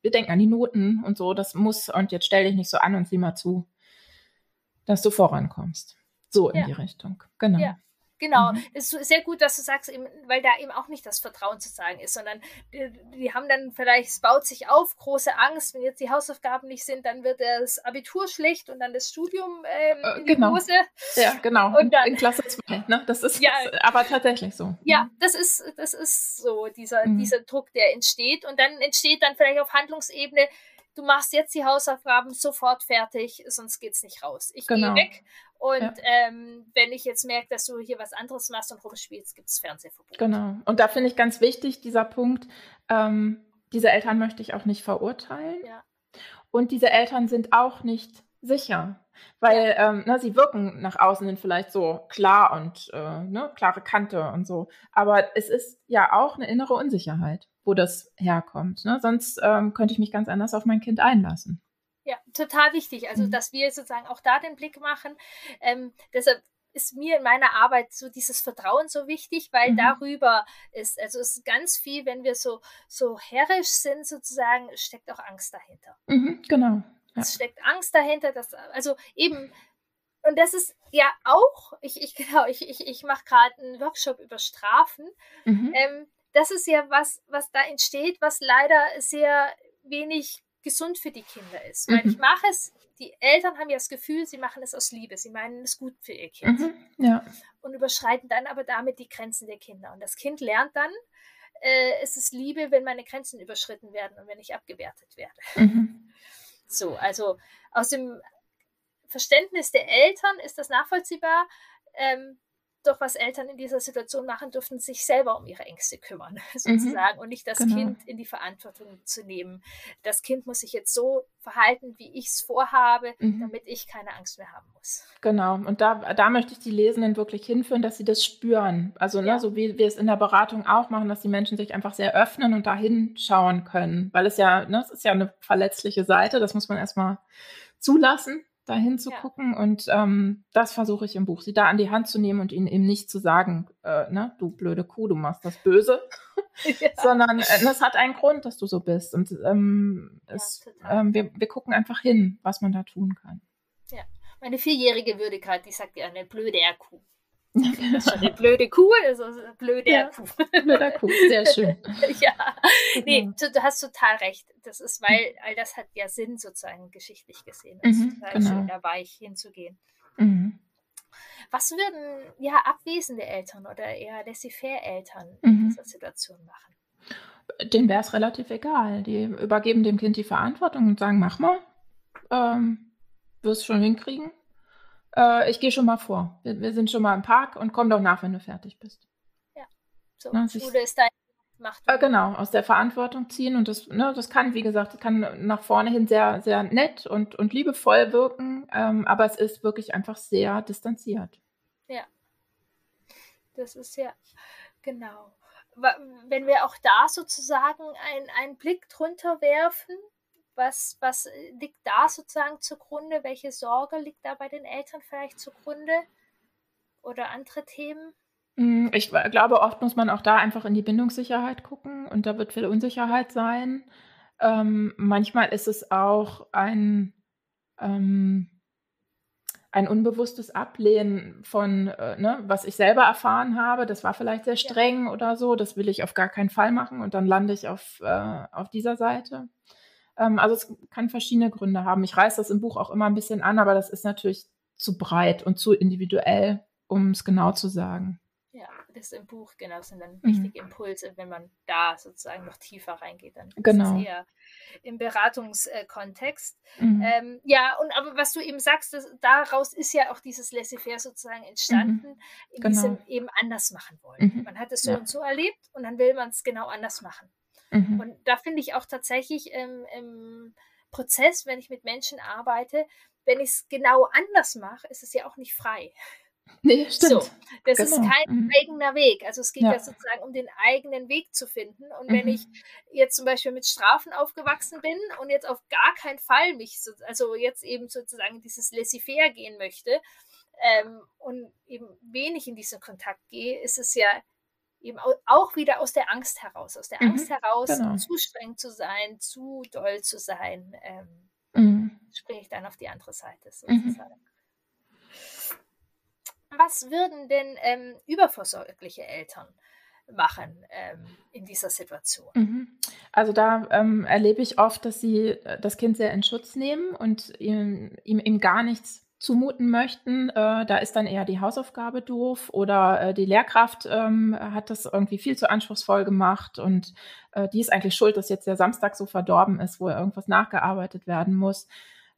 Wir denken an die Noten und so, das muss, und jetzt stell dich nicht so an und sieh mal zu, dass du vorankommst. So in ja. die Richtung. Genau. Ja. Genau, mhm. es ist sehr gut, dass du sagst, weil da eben auch nicht das Vertrauen zu sagen ist, sondern die, die, haben dann vielleicht, es baut sich auf, große Angst, wenn jetzt die Hausaufgaben nicht sind, dann wird das Abitur schlecht und dann das Studium ähm, äh, in genau. die Hose. Ja, genau, und dann, in Klasse 2, ne? das ist ja, aber tatsächlich so. Ja, mhm. das ist, das ist so, dieser, mhm. dieser Druck, der entsteht und dann entsteht dann vielleicht auf Handlungsebene, du machst jetzt die Hausaufgaben sofort fertig, sonst geht es nicht raus. Ich genau. gehe weg und ja. ähm, wenn ich jetzt merke, dass du hier was anderes machst und rumspielst, gibt es Fernsehverbot. Genau. Und da finde ich ganz wichtig, dieser Punkt, ähm, diese Eltern möchte ich auch nicht verurteilen. Ja. Und diese Eltern sind auch nicht sicher. Weil ja. ähm, na, ne, sie wirken nach außen hin vielleicht so klar und äh, ne, klare Kante und so. Aber es ist ja auch eine innere Unsicherheit wo das herkommt. Ne? Sonst ähm, könnte ich mich ganz anders auf mein Kind einlassen. Ja, total wichtig. Also, mhm. dass wir sozusagen auch da den Blick machen. Ähm, deshalb ist mir in meiner Arbeit so dieses Vertrauen so wichtig, weil mhm. darüber ist, also es ist ganz viel, wenn wir so, so herrisch sind, sozusagen, steckt auch Angst dahinter. Mhm, genau. Ja. Es steckt Angst dahinter, dass, also eben, und das ist ja auch, ich, ich genau, ich, ich, ich mache gerade einen Workshop über Strafen. Mhm. Ähm, das ist ja was, was da entsteht, was leider sehr wenig gesund für die Kinder ist. Weil ich mhm. mache es, die Eltern haben ja das Gefühl, sie machen es aus Liebe, sie meinen es gut für ihr Kind. Mhm, ja. Und überschreiten dann aber damit die Grenzen der Kinder. Und das Kind lernt dann, äh, es ist Liebe, wenn meine Grenzen überschritten werden und wenn ich abgewertet werde. Mhm. So, also aus dem Verständnis der Eltern ist das nachvollziehbar. Ähm, doch was Eltern in dieser Situation machen dürfen, sich selber um ihre Ängste kümmern, sozusagen, mhm. und nicht das genau. Kind in die Verantwortung zu nehmen. Das Kind muss sich jetzt so verhalten, wie ich es vorhabe, mhm. damit ich keine Angst mehr haben muss. Genau, und da, da möchte ich die Lesenden wirklich hinführen, dass sie das spüren. Also, ne, ja. ne, so wie wir es in der Beratung auch machen, dass die Menschen sich einfach sehr öffnen und da hinschauen können. Weil es ja, ne, es ist ja eine verletzliche Seite, das muss man erstmal zulassen dahin zu ja. gucken. Und ähm, das versuche ich im Buch, sie da an die Hand zu nehmen und ihnen eben nicht zu sagen, äh, ne, du blöde Kuh, du machst das böse, ja. sondern äh, es hat einen Grund, dass du so bist. Und ähm, es, ähm, wir, wir gucken einfach hin, was man da tun kann. Ja, meine Vierjährige würde gerade, die sagt ja eine blöde Kuh. Das ist schon eine blöde Kuh, also blöde ja, Kuh. Blöder Kuh, sehr schön. ja, nee, du, du, hast total recht. Das ist, weil all das hat ja Sinn sozusagen geschichtlich gesehen. Es mhm, ist total genau. schön, da weich hinzugehen. Mhm. Was würden ja abwesende Eltern oder eher laissez-faire-Eltern in mhm. dieser Situation machen? Denen wäre es relativ egal. Die übergeben dem Kind die Verantwortung und sagen, mach mal, ähm, wirst schon hinkriegen äh, ich gehe schon mal vor. Wir, wir, sind schon mal im Park und komm doch nach, wenn du fertig bist. Ja, so. Na, Schule ist dein Macht. Äh, genau, aus der Verantwortung ziehen und das, ne, das kann, wie gesagt, kann nach vorne hin sehr, sehr nett und, und liebevoll wirken, ähm, aber es ist wirklich einfach sehr distanziert. Ja, das ist ja, genau. Wenn wir auch da sozusagen einen Blick drunter werfen, was, was liegt da sozusagen zugrunde? Welche Sorge liegt da bei den Eltern vielleicht zugrunde? Oder andere Themen? Mm, ich glaube, oft muss man auch da einfach in die Bindungssicherheit gucken und da wird viel Unsicherheit sein. Ähm, manchmal ist es auch ein, ähm, ein unbewusstes Ablehnen von, äh, ne, was ich selber erfahren habe. Das war vielleicht sehr streng ja. oder so. Das will ich auf gar keinen Fall machen und dann lande ich auf, äh, auf dieser Seite. Ähm, also es kann verschiedene Gründe haben. Ich reiße das im Buch auch immer ein bisschen an, aber das ist natürlich zu breit und zu individuell, um es genau zu sagen. Ja, das im Buch, genau, sind dann mhm. wichtige Impulse, wenn man da sozusagen noch tiefer reingeht, dann genau. ist es eher im Beratungskontext. Mhm. Ähm, ja, und aber was du eben sagst, das, daraus ist ja auch dieses Laissez-faire sozusagen entstanden, mhm. in genau. diesem eben anders machen wollen. Mhm. Man hat es so ja. und so erlebt und dann will man es genau anders machen. Mhm. Und da finde ich auch tatsächlich im, im Prozess, wenn ich mit Menschen arbeite, wenn ich es genau anders mache, ist es ja auch nicht frei. Nee, stimmt. So, das genau. ist kein mhm. eigener Weg. Also es geht ja. ja. sozusagen um den eigenen Weg zu finden. Und mhm. wenn ich jetzt zum Beispiel mit Strafen aufgewachsen bin und jetzt auf gar keinen Fall mich, so, also jetzt eben sozusagen dieses Laissez-faire gehen möchte ähm, und eben wenig in diesen Kontakt gehe, ist es ja eben auch wieder aus der Angst heraus, aus der mhm, Angst heraus, genau. zu streng zu sein, zu doll zu sein, ähm, mhm. springe ich dann auf die andere Seite mhm. sozusagen. Mhm. Was würden denn ähm, übervorsorgliche Eltern machen ähm, in dieser Situation? Mhm. Also da ähm, erlebe ich oft, dass sie äh, das Kind sehr in Schutz nehmen und ihm, ihm, ihm gar nichts zumuten möchten. Äh, da ist dann eher die Hausaufgabe doof oder äh, die Lehrkraft ähm, hat das irgendwie viel zu anspruchsvoll gemacht und äh, die ist eigentlich schuld, dass jetzt der Samstag so verdorben ist, wo irgendwas nachgearbeitet werden muss.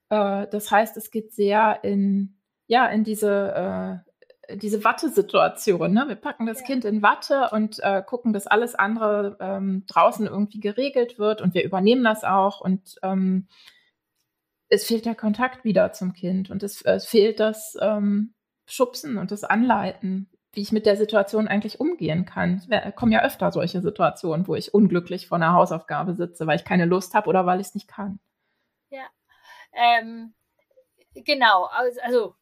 Äh, das heißt, es geht sehr in, ja, in diese, äh, diese Watte-Situation. Ne? Wir packen das ja. Kind in Watte und äh, gucken, dass alles andere ähm, draußen irgendwie geregelt wird und wir übernehmen das auch und ähm, es fehlt der Kontakt wieder zum Kind und es, es fehlt das ähm, Schubsen und das Anleiten, wie ich mit der Situation eigentlich umgehen kann. Es kommen ja öfter solche Situationen, wo ich unglücklich vor einer Hausaufgabe sitze, weil ich keine Lust habe oder weil ich es nicht kann. Ja, ähm, genau. Also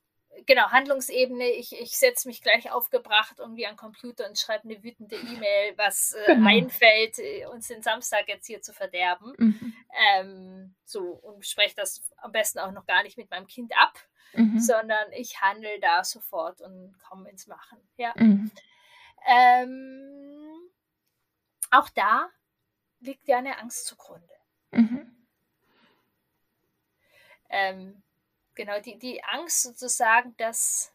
genau, Handlungsebene, ich, ich setze mich gleich aufgebracht irgendwie an Computer und schreibe eine wütende E-Mail, was äh, genau. einfällt, äh, uns den Samstag jetzt hier zu verderben. Mhm. Ähm, so, und spreche das am besten auch noch gar nicht mit meinem Kind ab, mhm. sondern ich handle da sofort und komme ins Machen. Ja. Mhm. Ähm, auch da liegt ja eine Angst zugrunde. Mhm. Ähm, genau, die, die Angst sozusagen, dass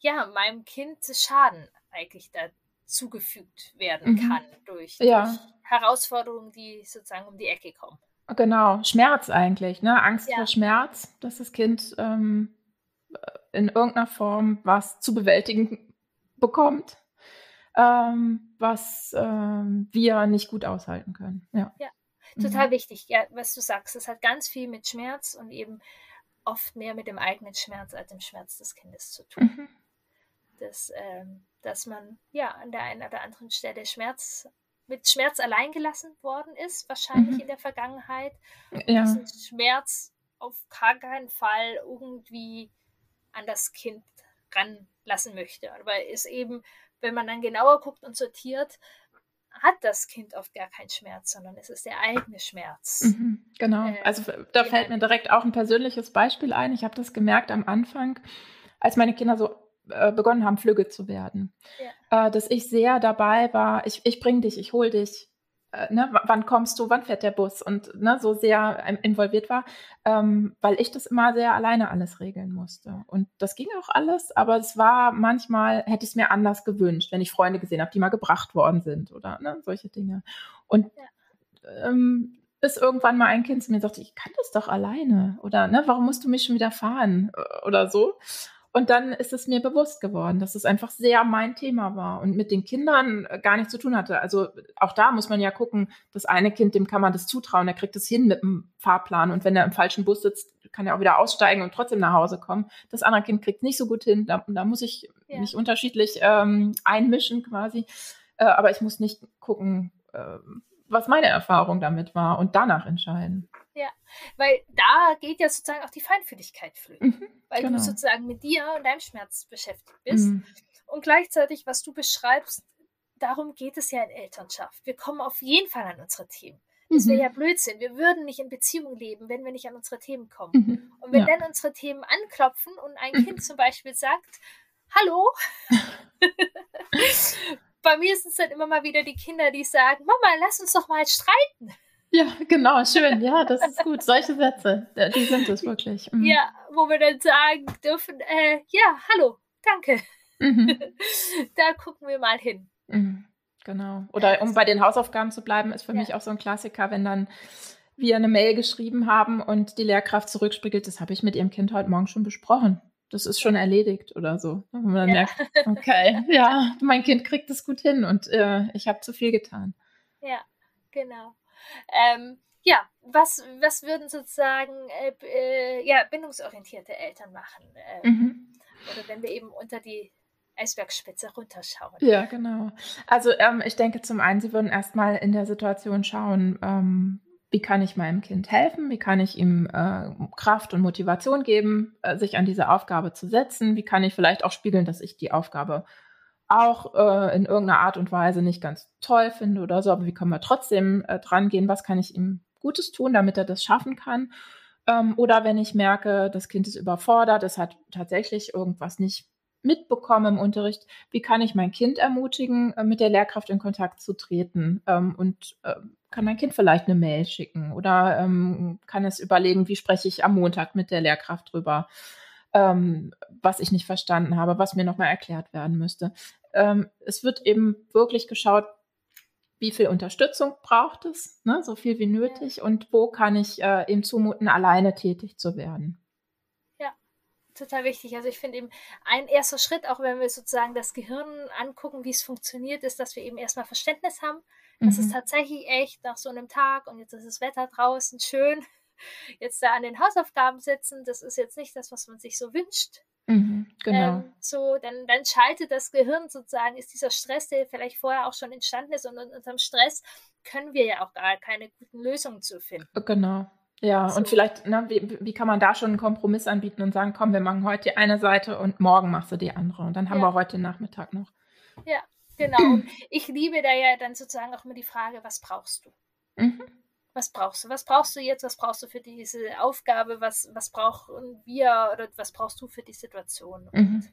ja, meinem Kind Schaden eigentlich da zugefügt werden mhm. kann durch, ja. durch, Herausforderungen, die sozusagen um die Ecke kommen. Genau, Schmerz eigentlich, ne? Angst ja. vor Schmerz, dass das Kind ähm, in irgendeiner Form was zu bewältigen bekommt, ähm, was ähm, wir nicht gut aushalten können. Ja. ja. Total mhm. wichtig, ja, was du sagst. Es hat ganz viel mit Schmerz und eben oft mehr mit dem eigenen Schmerz als dem Schmerz des Kindes zu tun. Mhm. Das, ähm, dass man ja an der einen oder anderen Stelle Schmerz mit Schmerz allein gelassen worden ist, wahrscheinlich mhm. in der Vergangenheit. Und ja. diesen Schmerz auf gar keinen Fall irgendwie an das Kind ranlassen möchte. Aber ist eben, wenn man dann genauer guckt und sortiert, hat das Kind oft gar keinen Schmerz, sondern es ist der eigene Schmerz. Mhm, genau. Äh, also da fällt mir direkt auch ein persönliches Beispiel ein. Ich habe das gemerkt am Anfang, als meine Kinder so äh, begonnen haben, flügge zu werden, ja. äh, dass ich sehr dabei war, ich, ich bring dich, ich hol dich, ne, wann kommst du, wann fährt der Bus und ne, so sehr involviert war, ähm, weil ich das immer sehr alleine alles regeln musste. Und das ging auch alles, aber es war manchmal, hätte ich es mir anders gewünscht, wenn ich Freunde gesehen habe, die mal gebracht worden sind oder ne, solche Dinge. Und ähm, bis irgendwann mal ein Kind zu mir sagte, ich kann das doch alleine oder ne, warum musst du mich schon wieder fahren oder so. Und dann ist es mir bewusst geworden, dass es einfach sehr mein Thema war und mit den Kindern äh, gar nichts zu tun hatte. Also auch da muss man ja gucken, das eine Kind, dem kann man das zutrauen, der kriegt es hin mit dem Fahrplan und wenn er im falschen Bus sitzt, kann er auch wieder aussteigen und trotzdem nach Hause kommen. Das andere Kind kriegt nicht so gut hin, da, da muss ich ja. mich unterschiedlich ähm, einmischen quasi. Äh, aber ich muss nicht gucken, äh, was meine Erfahrung damit war und danach entscheiden. Ja, weil da geht ja sozusagen auch die Feinfühligkeit flöten. Mhm, weil genau. du sozusagen mit dir und deinem Schmerz beschäftigt bist. Mhm. Und gleichzeitig, was du beschreibst, darum geht es ja in Elternschaft. Wir kommen auf jeden Fall an unsere Themen. Das wäre mhm. ja Blödsinn. Wir würden nicht in Beziehung leben, wenn wir nicht an unsere Themen kommen. Mhm. Und wenn ja. dann unsere Themen anklopfen und ein mhm. Kind zum Beispiel sagt, Hallo, bei mir sind es dann immer mal wieder die Kinder, die sagen, Mama, lass uns doch mal streiten. Ja, genau, schön. Ja, das ist gut. Solche Sätze, die sind es wirklich. Mhm. Ja, wo wir dann sagen dürfen, äh, ja, hallo, danke. Mhm. da gucken wir mal hin. Mhm. Genau. Oder um bei den Hausaufgaben zu bleiben, ist für ja. mich auch so ein Klassiker, wenn dann wir eine Mail geschrieben haben und die Lehrkraft zurückspiegelt, das habe ich mit ihrem Kind heute Morgen schon besprochen. Das ist schon erledigt oder so. Und man ja. merkt, okay, ja, mein Kind kriegt es gut hin und äh, ich habe zu viel getan. Ja, genau. Ähm, ja, was, was würden sozusagen äh, äh, ja, bindungsorientierte Eltern machen? Ähm, mhm. Oder wenn wir eben unter die Eisbergspitze runterschauen. Ja, genau. Also ähm, ich denke zum einen, Sie würden erstmal in der Situation schauen, ähm, wie kann ich meinem Kind helfen, wie kann ich ihm äh, Kraft und Motivation geben, äh, sich an diese Aufgabe zu setzen, wie kann ich vielleicht auch spiegeln, dass ich die Aufgabe auch äh, in irgendeiner Art und Weise nicht ganz toll finde oder so, aber wie können wir trotzdem äh, dran gehen, was kann ich ihm Gutes tun, damit er das schaffen kann. Ähm, oder wenn ich merke, das Kind ist überfordert, es hat tatsächlich irgendwas nicht mitbekommen im Unterricht, wie kann ich mein Kind ermutigen, äh, mit der Lehrkraft in Kontakt zu treten ähm, und äh, kann mein Kind vielleicht eine Mail schicken oder ähm, kann es überlegen, wie spreche ich am Montag mit der Lehrkraft drüber, ähm, was ich nicht verstanden habe, was mir nochmal erklärt werden müsste. Ähm, es wird eben wirklich geschaut, wie viel Unterstützung braucht es, ne, so viel wie nötig, und wo kann ich äh, ihm zumuten, alleine tätig zu werden. Ja, total wichtig. Also ich finde eben ein erster Schritt, auch wenn wir sozusagen das Gehirn angucken, wie es funktioniert, ist, dass wir eben erstmal Verständnis haben. Das mhm. ist tatsächlich echt nach so einem Tag und jetzt ist das Wetter draußen schön. Jetzt da an den Hausaufgaben sitzen, das ist jetzt nicht das, was man sich so wünscht. Genau. Ähm, so, dann, dann schaltet das Gehirn sozusagen, ist dieser Stress, der vielleicht vorher auch schon entstanden ist, und unter Stress können wir ja auch gar keine guten Lösungen zu finden. Genau. Ja, so. und vielleicht, ne, wie, wie kann man da schon einen Kompromiss anbieten und sagen, komm, wir machen heute die eine Seite und morgen machst du die andere. Und dann haben ja. wir heute Nachmittag noch. Ja, genau. Ich liebe da ja dann sozusagen auch immer die Frage, was brauchst du? Mhm was brauchst du? Was brauchst du jetzt? Was brauchst du für diese Aufgabe? Was, was brauchen wir oder was brauchst du für die Situation? Mhm. Und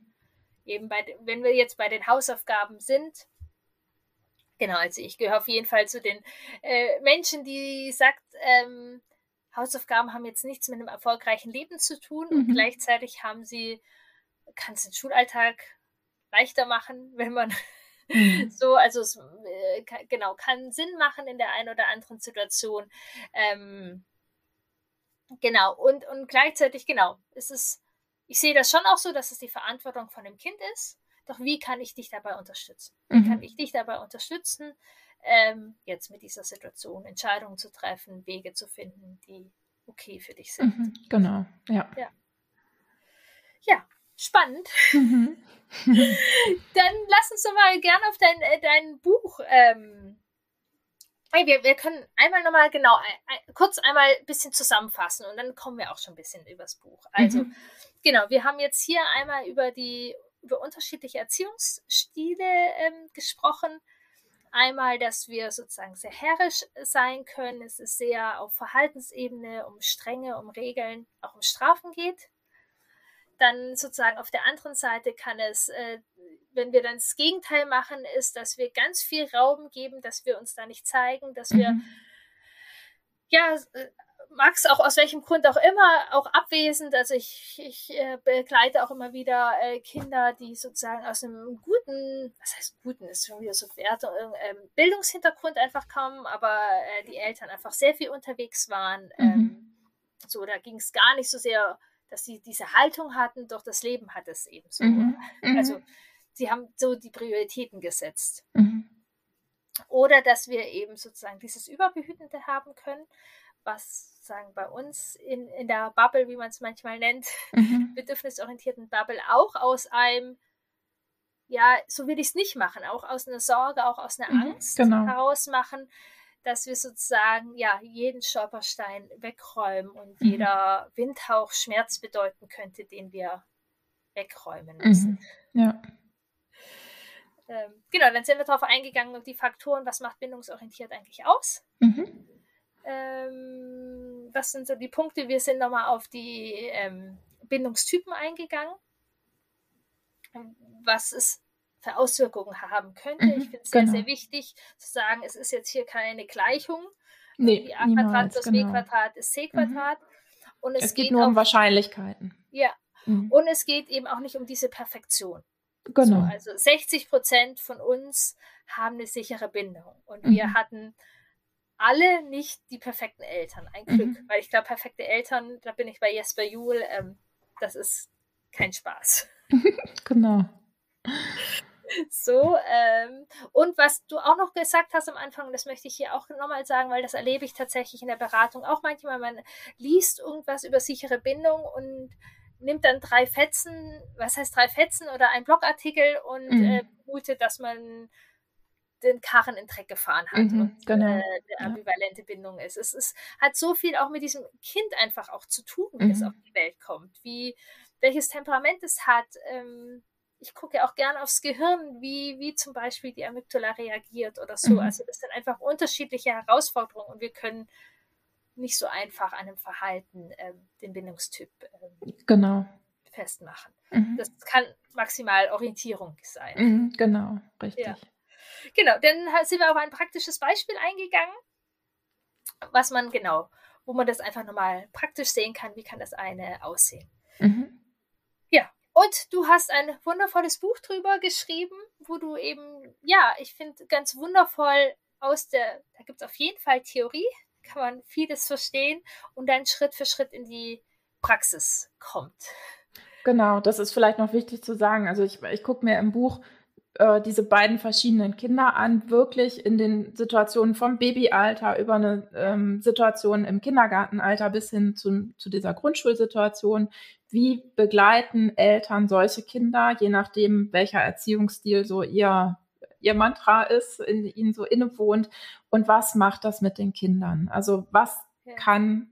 eben bei, wenn wir jetzt bei den Hausaufgaben sind, genau, also ich gehöre auf jeden Fall zu den äh, Menschen, die sagt, ähm, Hausaufgaben haben jetzt nichts mit einem erfolgreichen Leben zu tun mhm. und gleichzeitig haben sie, kann es den Schulalltag leichter machen, wenn man Mhm. So, also es äh, kann, genau, kann Sinn machen in der einen oder anderen Situation. Ähm, genau, und, und gleichzeitig, genau, ist es, ich sehe das schon auch so, dass es die Verantwortung von dem Kind ist. doch wie kann ich dich dabei unterstützen? Wie mhm. kann ich dich dabei unterstützen, ähm, jetzt mit dieser Situation Entscheidungen zu treffen, Wege zu finden, die okay für dich sind. Mhm, genau, ja. ja. Ja, spannend. Mhm. Dann lass uns doch mal gerne auf dein, äh, dein Buch. Ähm, wir, wir können einmal nochmal genau, ein, kurz einmal ein bisschen zusammenfassen und dann kommen wir auch schon ein bisschen übers Buch. Also, mhm. genau, wir haben jetzt hier einmal über die über unterschiedliche Erziehungsstile ähm, gesprochen. Einmal, dass wir sozusagen sehr herrisch sein können. Es ist sehr auf Verhaltensebene um Strenge, um Regeln, auch um Strafen geht. Dann sozusagen auf der anderen Seite kann es, äh, wenn wir dann das Gegenteil machen, ist, dass wir ganz viel Raum geben, dass wir uns da nicht zeigen, dass wir mhm. ja äh, Max auch aus welchem Grund auch immer auch abwesend. Also ich, ich äh, begleite auch immer wieder äh, Kinder, die sozusagen aus einem guten, was heißt guten, ist schon wieder so Werte, äh, Bildungshintergrund einfach kommen, aber äh, die Eltern einfach sehr viel unterwegs waren. Mhm. Ähm, so, da ging es gar nicht so sehr dass sie diese Haltung hatten, doch das Leben hat es eben so. Mhm. mhm. Also sie haben so die Prioritäten gesetzt. Mhm. Oder dass wir eben sozusagen dieses Überbehütende haben können, was sagen bei uns in, in der Bubble, wie man es manchmal nennt, mhm. bedürfnisorientierten Bubble auch aus einem, ja, so will ich es nicht machen, auch aus einer Sorge, auch aus einer mhm, Angst genau. heraus machen, dass wir sozusagen ja jeden Stolperstein wegräumen und mhm. jeder Windhauch Schmerz bedeuten könnte, den wir wegräumen müssen. Mhm. Ja. Ähm, genau, dann sind wir darauf eingegangen, die Faktoren, was macht bindungsorientiert eigentlich aus? Mhm. Ähm, was sind so die Punkte? Wir sind nochmal auf die ähm, Bindungstypen eingegangen. Was ist für Auswirkungen haben könnte. Mhm, ich finde es genau. sehr, sehr wichtig zu sagen, es ist jetzt hier keine Gleichung. Nee, A Quadrat plus genau. B Quadrat ist C Quadrat. Mhm. Und es, es geht, geht, nur auch, um Wahrscheinlichkeiten. Ja. Mhm. Und es geht eben auch nicht um diese Perfektion. Genau. So, also 60 Prozent von uns haben eine sichere Bindung. Und wir mhm. hatten alle nicht die perfekten Eltern. Ein Glück. Mhm. Weil ich glaube, perfekte Eltern, da bin ich bei Jesper Juhl, ähm, das ist kein Spaß. genau. So, ähm, und was du auch noch gesagt hast am Anfang, das möchte ich hier auch nochmal sagen, weil das erlebe ich tatsächlich in der Beratung auch manchmal. Man liest irgendwas über sichere Bindung und nimmt dann drei Fetzen, was heißt drei Fetzen oder ein Blogartikel und mhm. äh, mutet, dass man den Karren in Dreck gefahren hat mhm, und genau. äh, eine ambivalente ja. Bindung ist. Es ist, hat so viel auch mit diesem Kind einfach auch zu tun, wie mhm. es auf die Welt kommt, wie welches Temperament es hat. Ähm, ich gucke auch gerne aufs Gehirn, wie, wie zum Beispiel die Amygdala reagiert oder so. Mhm. Also das sind einfach unterschiedliche Herausforderungen und wir können nicht so einfach an einem Verhalten ähm, den Bindungstyp ähm, genau. festmachen. Mhm. Das kann maximal Orientierung sein. Mhm, genau, richtig. Ja. Genau, dann sind wir auf ein praktisches Beispiel eingegangen, was man genau, wo man das einfach nochmal praktisch sehen kann, wie kann das eine aussehen. Mhm. Und du hast ein wundervolles Buch drüber geschrieben, wo du eben, ja, ich finde ganz wundervoll aus der, da gibt es auf jeden Fall Theorie, kann man vieles verstehen und dann Schritt für Schritt in die Praxis kommt. Genau, das ist vielleicht noch wichtig zu sagen. Also ich, ich gucke mir im Buch äh, diese beiden verschiedenen Kinder an, wirklich in den Situationen vom Babyalter über eine ähm, Situation im Kindergartenalter bis hin zu, zu dieser Grundschulsituation, wie begleiten Eltern solche Kinder, je nachdem, welcher Erziehungsstil so ihr, ihr Mantra ist, in ihnen so innewohnt und was macht das mit den Kindern? Also was ja. kann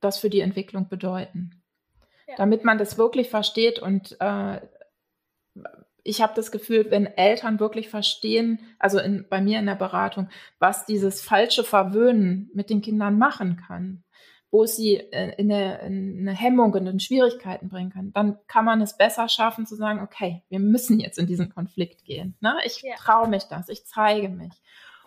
das für die Entwicklung bedeuten? Ja. Damit man das wirklich versteht und äh, ich habe das Gefühl, wenn Eltern wirklich verstehen, also in, bei mir in der Beratung, was dieses falsche Verwöhnen mit den Kindern machen kann, wo es sie äh, in eine, in eine Hemmung und in Schwierigkeiten bringen kann, dann kann man es besser schaffen zu sagen, okay, wir müssen jetzt in diesen Konflikt gehen. Ne? Ich ja. traue mich das, ich zeige mich.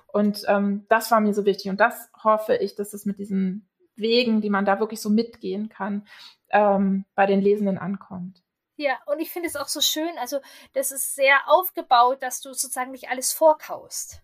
Und ähm, das war mir so wichtig. Und das hoffe ich, dass es mit diesen Wegen, die man da wirklich so mitgehen kann, ähm, bei den Lesenden ankommt. Ja, und ich finde es auch so schön, also das ist sehr aufgebaut, dass du sozusagen nicht alles vorkaust.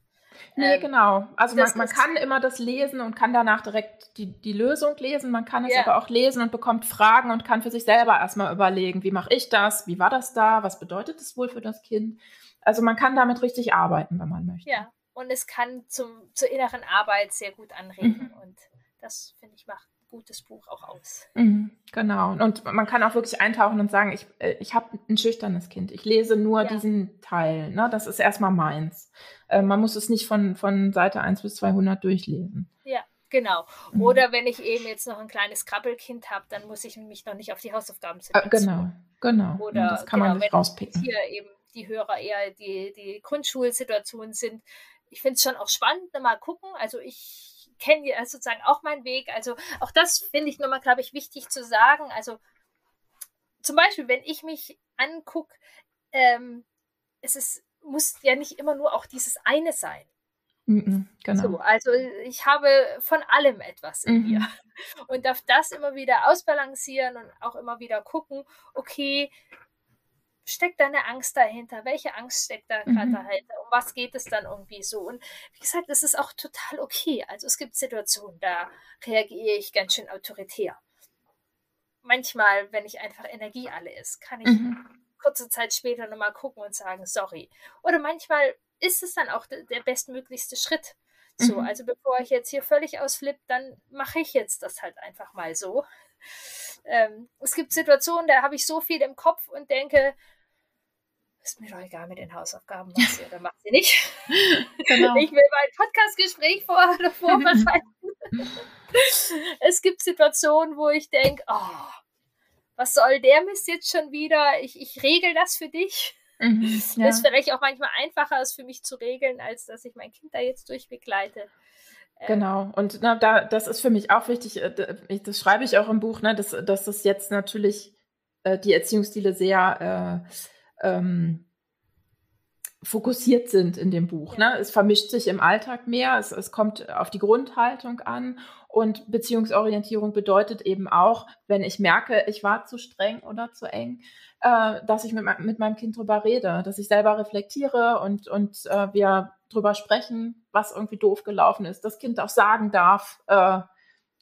Nee, ähm, genau. Also man, man kann immer das lesen und kann danach direkt die, die Lösung lesen. Man kann es ja. aber auch lesen und bekommt Fragen und kann für sich selber erstmal überlegen, wie mache ich das? Wie war das da? Was bedeutet das wohl für das Kind? Also man kann damit richtig arbeiten, wenn man möchte. Ja, und es kann zum, zur inneren Arbeit sehr gut anregen. Mhm. Und das, finde ich, macht gutes Buch auch aus. Mhm, genau. Und man kann auch wirklich eintauchen und sagen, ich, äh, ich habe ein schüchternes Kind. Ich lese nur ja. diesen Teil. Ne? Das ist erstmal meins. Äh, man muss es nicht von, von Seite 1 bis 200 durchlesen. Ja. Genau. Mhm. Oder wenn ich eben jetzt noch ein kleines Krabbelkind habe, dann muss ich mich noch nicht auf die Hausaufgaben setzen. Äh, genau, genau. Oder das kann genau, man nicht rauspicken. Hier eben die Hörer eher die, die Grundschulsituation sind, ich finde es schon auch spannend, mal gucken. Also ich kenne ja sozusagen auch meinen Weg. Also auch das finde ich nochmal, glaube ich, wichtig zu sagen. Also zum Beispiel, wenn ich mich angucke, ähm, es ist, muss ja nicht immer nur auch dieses eine sein. genau. So, also ich habe von allem etwas in mhm. mir und darf das immer wieder ausbalancieren und auch immer wieder gucken, okay, steckt da eine Angst dahinter? Welche Angst steckt da gerade mhm. dahinter? Um was geht es dann irgendwie so? Und wie gesagt, es ist auch total okay. Also es gibt Situationen, da reagiere ich ganz schön autoritär. Manchmal, wenn ich einfach Energie alle ist, kann ich mhm. kurze Zeit später nochmal gucken und sagen, sorry. Oder manchmal ist es dann auch der bestmöglichste Schritt. So, mhm. also bevor ich jetzt hier völlig ausflippe, dann mache ich jetzt das halt einfach mal so. Ähm, es gibt Situationen, da habe ich so viel im Kopf und denke, ist mir doch egal mit den Hausaufgaben, macht sie oder macht sie nicht. Genau. Ich will mein Podcastgespräch vor, vorbereiten. es gibt Situationen, wo ich denke, oh, was soll der Mist jetzt schon wieder? Ich, ich regel das für dich. Mhm, ja. Das ist vielleicht auch manchmal einfacher, es für mich zu regeln, als dass ich mein Kind da jetzt durchbegleite. Ähm, genau, und na, da, das ist für mich auch wichtig, äh, das schreibe ich auch im Buch, ne, dass, dass das jetzt natürlich äh, die Erziehungsstile sehr äh, ähm, fokussiert sind in dem Buch. Ne? Es vermischt sich im Alltag mehr, es, es kommt auf die Grundhaltung an und Beziehungsorientierung bedeutet eben auch, wenn ich merke, ich war zu streng oder zu eng, äh, dass ich mit, mit, meinem Kind drüber rede, dass ich selber reflektiere und, und äh, wir drüber sprechen, was irgendwie doof gelaufen ist. Das Kind auch sagen darf, äh,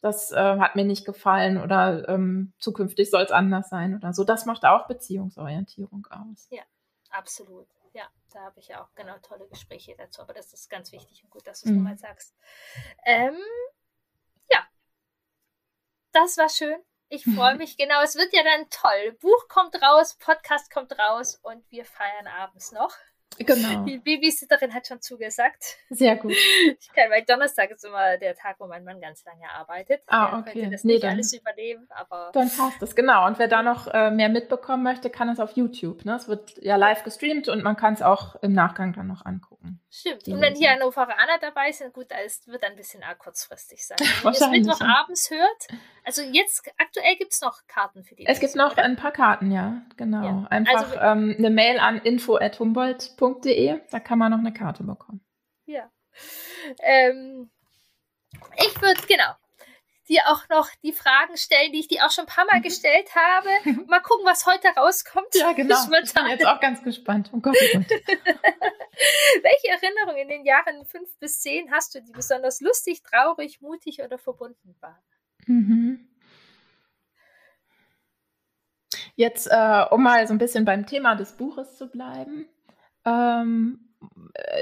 das äh, hat mir nicht gefallen oder ähm, zukünftig soll es anders sein oder so. Das macht auch Beziehungsorientierung aus. Ja, absolut. Ja, da habe ich auch genau tolle Gespräche dazu. Aber das ist ganz wichtig und gut, dass du es mhm. nochmal sagst. Ähm, ja, das war schön. Ich freue mich. Genau, es wird ja dann toll. Buch kommt raus, Podcast kommt raus und wir feiern abends noch. Genau. Die Babysitterin hat schon zugesagt. Sehr gut. Ich kann, weil Donnerstag ist immer der Tag, wo mein Mann ganz lange arbeitet. Ah, okay. könnte das nee, nicht dann, alles übernehmen, aber. Dann passt das, genau. Und wer da noch äh, mehr mitbekommen möchte, kann es auf YouTube. Ne? Es wird ja live gestreamt und man kann es auch im Nachgang dann noch angucken. Stimmt. Und wenn hier Hannoveraner dabei sind, gut, es wird ein bisschen arg kurzfristig sein. Wenn ihr es Mittwochabends hört, also jetzt aktuell gibt es noch Karten für die. Es gibt noch oder? ein paar Karten, ja, genau. Ja. Einfach also, ähm, eine Mail an info.humboldt.de, da kann man noch eine Karte bekommen. Ja. Ähm, ich würde, genau, dir auch noch die Fragen stellen, die ich dir auch schon ein paar Mal mhm. gestellt habe. Mal gucken, was heute rauskommt. Ja, genau. Ich bin jetzt auch ganz gespannt. Oh Gott, oh Gott. Welche Erinnerungen in den Jahren fünf bis zehn hast du, die besonders lustig, traurig, mutig oder verbunden waren? Mhm. Jetzt, äh, um mal so ein bisschen beim Thema des Buches zu bleiben, ähm,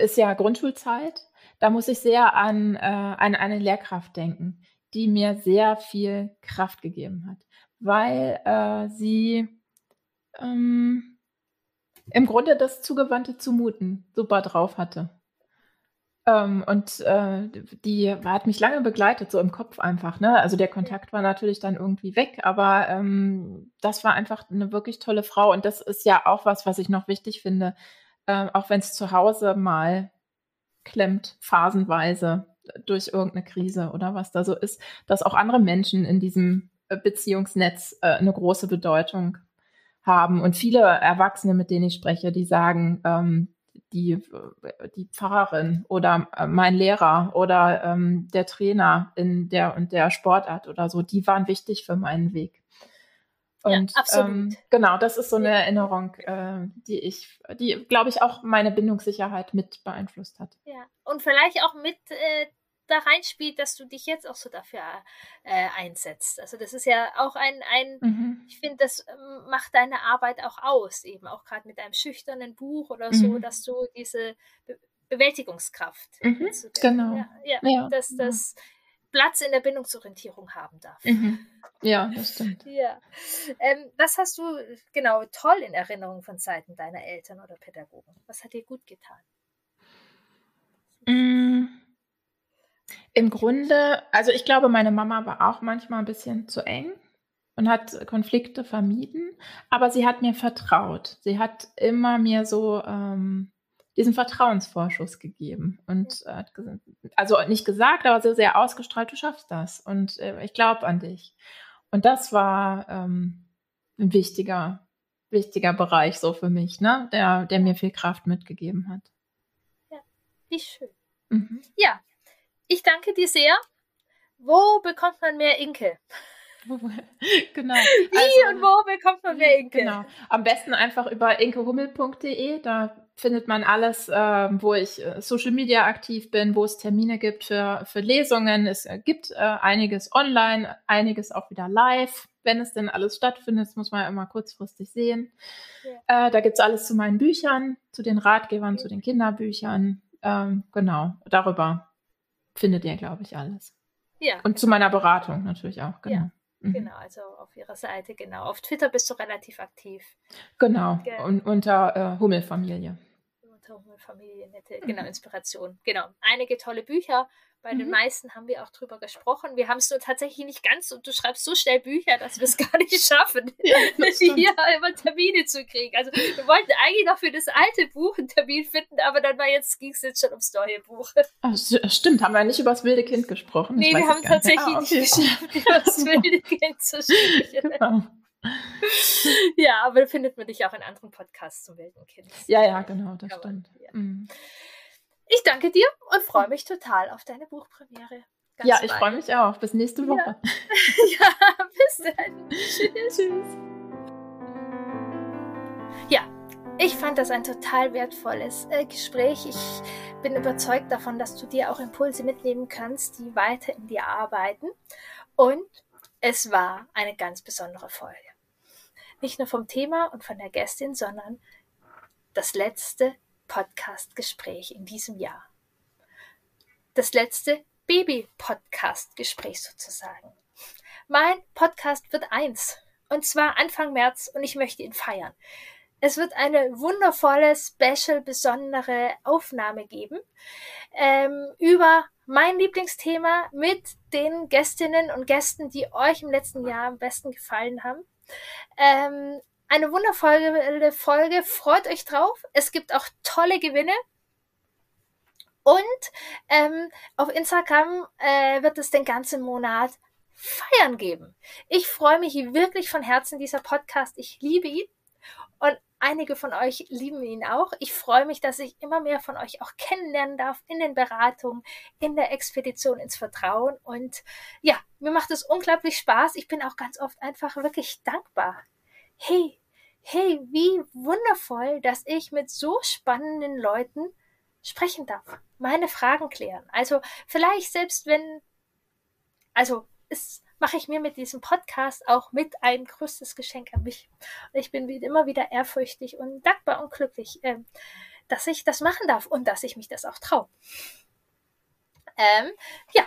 ist ja Grundschulzeit. Da muss ich sehr an, äh, an eine Lehrkraft denken, die mir sehr viel Kraft gegeben hat, weil äh, sie ähm, im Grunde das zugewandte Zumuten super drauf hatte. Ähm, und äh, die hat mich lange begleitet, so im Kopf einfach. Ne? Also der Kontakt war natürlich dann irgendwie weg, aber ähm, das war einfach eine wirklich tolle Frau. Und das ist ja auch was, was ich noch wichtig finde, äh, auch wenn es zu Hause mal klemmt, phasenweise durch irgendeine Krise oder was da so ist, dass auch andere Menschen in diesem äh, Beziehungsnetz äh, eine große Bedeutung haben. Und viele Erwachsene, mit denen ich spreche, die sagen, ähm, die, die Pfarrerin oder äh, mein Lehrer oder ähm, der Trainer in der und der Sportart oder so, die waren wichtig für meinen Weg. Und ja, absolut. Ähm, genau, das ist so eine Erinnerung, äh, die ich, die, glaube ich, auch meine Bindungssicherheit mit beeinflusst hat. Ja, und vielleicht auch mit äh, da reinspielt, dass du dich jetzt auch so dafür äh, einsetzt. Also das ist ja auch ein, ein mhm. ich finde, das ähm, macht deine Arbeit auch aus, eben auch gerade mit einem schüchternen Buch oder so, mhm. dass du diese Be Bewältigungskraft, mhm. genau, ja, ja, ja, dass das Platz in der Bindungsorientierung haben darf. Mhm. Ja, das stimmt. Ja. Ähm, was hast du genau toll in Erinnerung von Seiten deiner Eltern oder Pädagogen? Was hat dir gut getan? Mm. Im Grunde, also ich glaube, meine Mama war auch manchmal ein bisschen zu eng und hat Konflikte vermieden, aber sie hat mir vertraut. Sie hat immer mir so ähm, diesen Vertrauensvorschuss gegeben und äh, also nicht gesagt, aber so sehr ausgestrahlt, du schaffst das und äh, ich glaube an dich. Und das war ähm, ein wichtiger, wichtiger Bereich so für mich, ne, der, der mir viel Kraft mitgegeben hat. Ja, wie schön. Mhm. Ja, ich danke dir sehr. Wo bekommt man mehr Inke? genau. Wie also, und wo bekommt man mehr Inke? Genau. Am besten einfach über inkehummel.de. Da findet man alles, äh, wo ich äh, Social Media aktiv bin, wo es Termine gibt für, für Lesungen. Es äh, gibt äh, einiges online, einiges auch wieder live. Wenn es denn alles stattfindet, das muss man ja immer kurzfristig sehen. Ja. Äh, da gibt es alles zu meinen Büchern, zu den Ratgebern, okay. zu den Kinderbüchern. Ähm, genau, darüber findet ihr, glaube ich, alles. Ja. Und zu meiner Beratung natürlich auch, genau. Ja. Mhm. Genau, also auf ihrer Seite, genau. Auf Twitter bist du relativ aktiv. Genau, und unter äh, Hummelfamilie. Unter Hummelfamilie, nette, genau. Inspiration. Genau, einige tolle Bücher bei mhm. den meisten haben wir auch drüber gesprochen. Wir haben es nur tatsächlich nicht ganz und du schreibst so schnell Bücher, dass wir es gar nicht schaffen, ja, hier immer Termine zu kriegen. Also wir wollten eigentlich noch für das alte Buch einen Termin finden, aber dann war jetzt, ging es jetzt schon ums neue Buch. Ach, stimmt, haben wir nicht über das wilde Kind gesprochen? Nee, wir haben tatsächlich ah, okay. nicht geschafft, über das wilde Kind zu sprechen. Genau. Ja, aber da findet man dich auch in anderen Podcasts zum wilden Kind. Ja, ja, genau, das aber, stimmt. Ja. Mhm. Ich danke dir und freue mich total auf deine Buchpremiere. Ganz ja, ich freue mich auch. Bis nächste Woche. Ja, ja bis dann. Tschüss. Tschüss. Ja, ich fand das ein total wertvolles äh, Gespräch. Ich bin überzeugt davon, dass du dir auch Impulse mitnehmen kannst, die weiter in dir arbeiten. Und es war eine ganz besondere Folge. Nicht nur vom Thema und von der Gästin, sondern das letzte Podcast-Gespräch in diesem Jahr. Das letzte Baby-Podcast-Gespräch sozusagen. Mein Podcast wird eins. Und zwar Anfang März und ich möchte ihn feiern. Es wird eine wundervolle, special, besondere Aufnahme geben ähm, über mein Lieblingsthema mit den Gästinnen und Gästen, die euch im letzten Jahr am besten gefallen haben. Ähm, eine wundervolle Folge. Freut euch drauf. Es gibt auch tolle Gewinne. Und ähm, auf Instagram äh, wird es den ganzen Monat Feiern geben. Ich freue mich wirklich von Herzen, dieser Podcast. Ich liebe ihn. Und einige von euch lieben ihn auch. Ich freue mich, dass ich immer mehr von euch auch kennenlernen darf in den Beratungen, in der Expedition ins Vertrauen. Und ja, mir macht es unglaublich Spaß. Ich bin auch ganz oft einfach wirklich dankbar hey, hey, wie wundervoll, dass ich mit so spannenden Leuten sprechen darf, meine Fragen klären. Also vielleicht selbst wenn, also es mache ich mir mit diesem Podcast auch mit ein größtes Geschenk an mich. Und ich bin immer wieder ehrfürchtig und dankbar und glücklich, äh, dass ich das machen darf und dass ich mich das auch traue. Ähm, ja,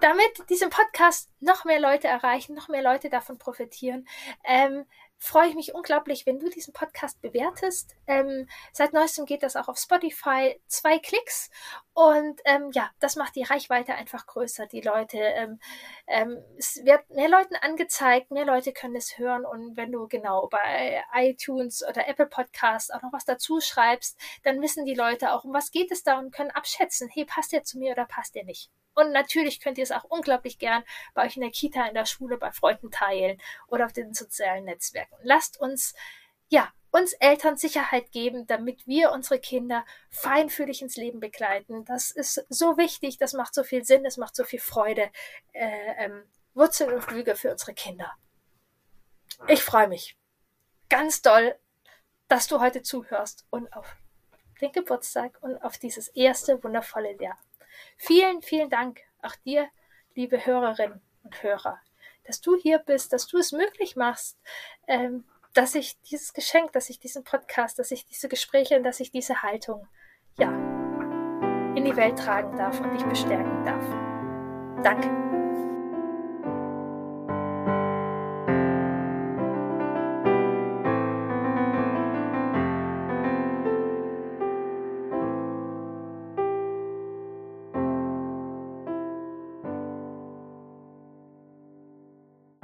damit diesen Podcast noch mehr Leute erreichen, noch mehr Leute davon profitieren, ähm, freue ich mich unglaublich, wenn du diesen Podcast bewertest. Ähm, seit neuestem geht das auch auf Spotify. Zwei Klicks. Und ähm, ja, das macht die Reichweite einfach größer. Die Leute, ähm, ähm, es wird mehr Leuten angezeigt, mehr Leute können es hören. Und wenn du genau bei iTunes oder Apple Podcast auch noch was dazu schreibst, dann wissen die Leute auch, um was geht es da und können abschätzen, hey, passt der zu mir oder passt der nicht. Und natürlich könnt ihr es auch unglaublich gern bei euch in der Kita, in der Schule, bei Freunden teilen oder auf den sozialen Netzwerken. Lasst uns, ja, uns Eltern Sicherheit geben, damit wir unsere Kinder feinfühlig ins Leben begleiten. Das ist so wichtig, das macht so viel Sinn, das macht so viel Freude. Äh, ähm, Wurzel und Flüge für unsere Kinder. ich freue mich ganz doll, dass du heute zuhörst und auf den Geburtstag und auf dieses erste wundervolle Jahr. Vielen, vielen Dank auch dir, liebe Hörerinnen und Hörer, dass du hier bist, dass du es möglich machst, ähm, dass ich dieses Geschenk, dass ich diesen Podcast, dass ich diese Gespräche und dass ich diese Haltung, ja, in die Welt tragen darf und dich bestärken darf. Danke.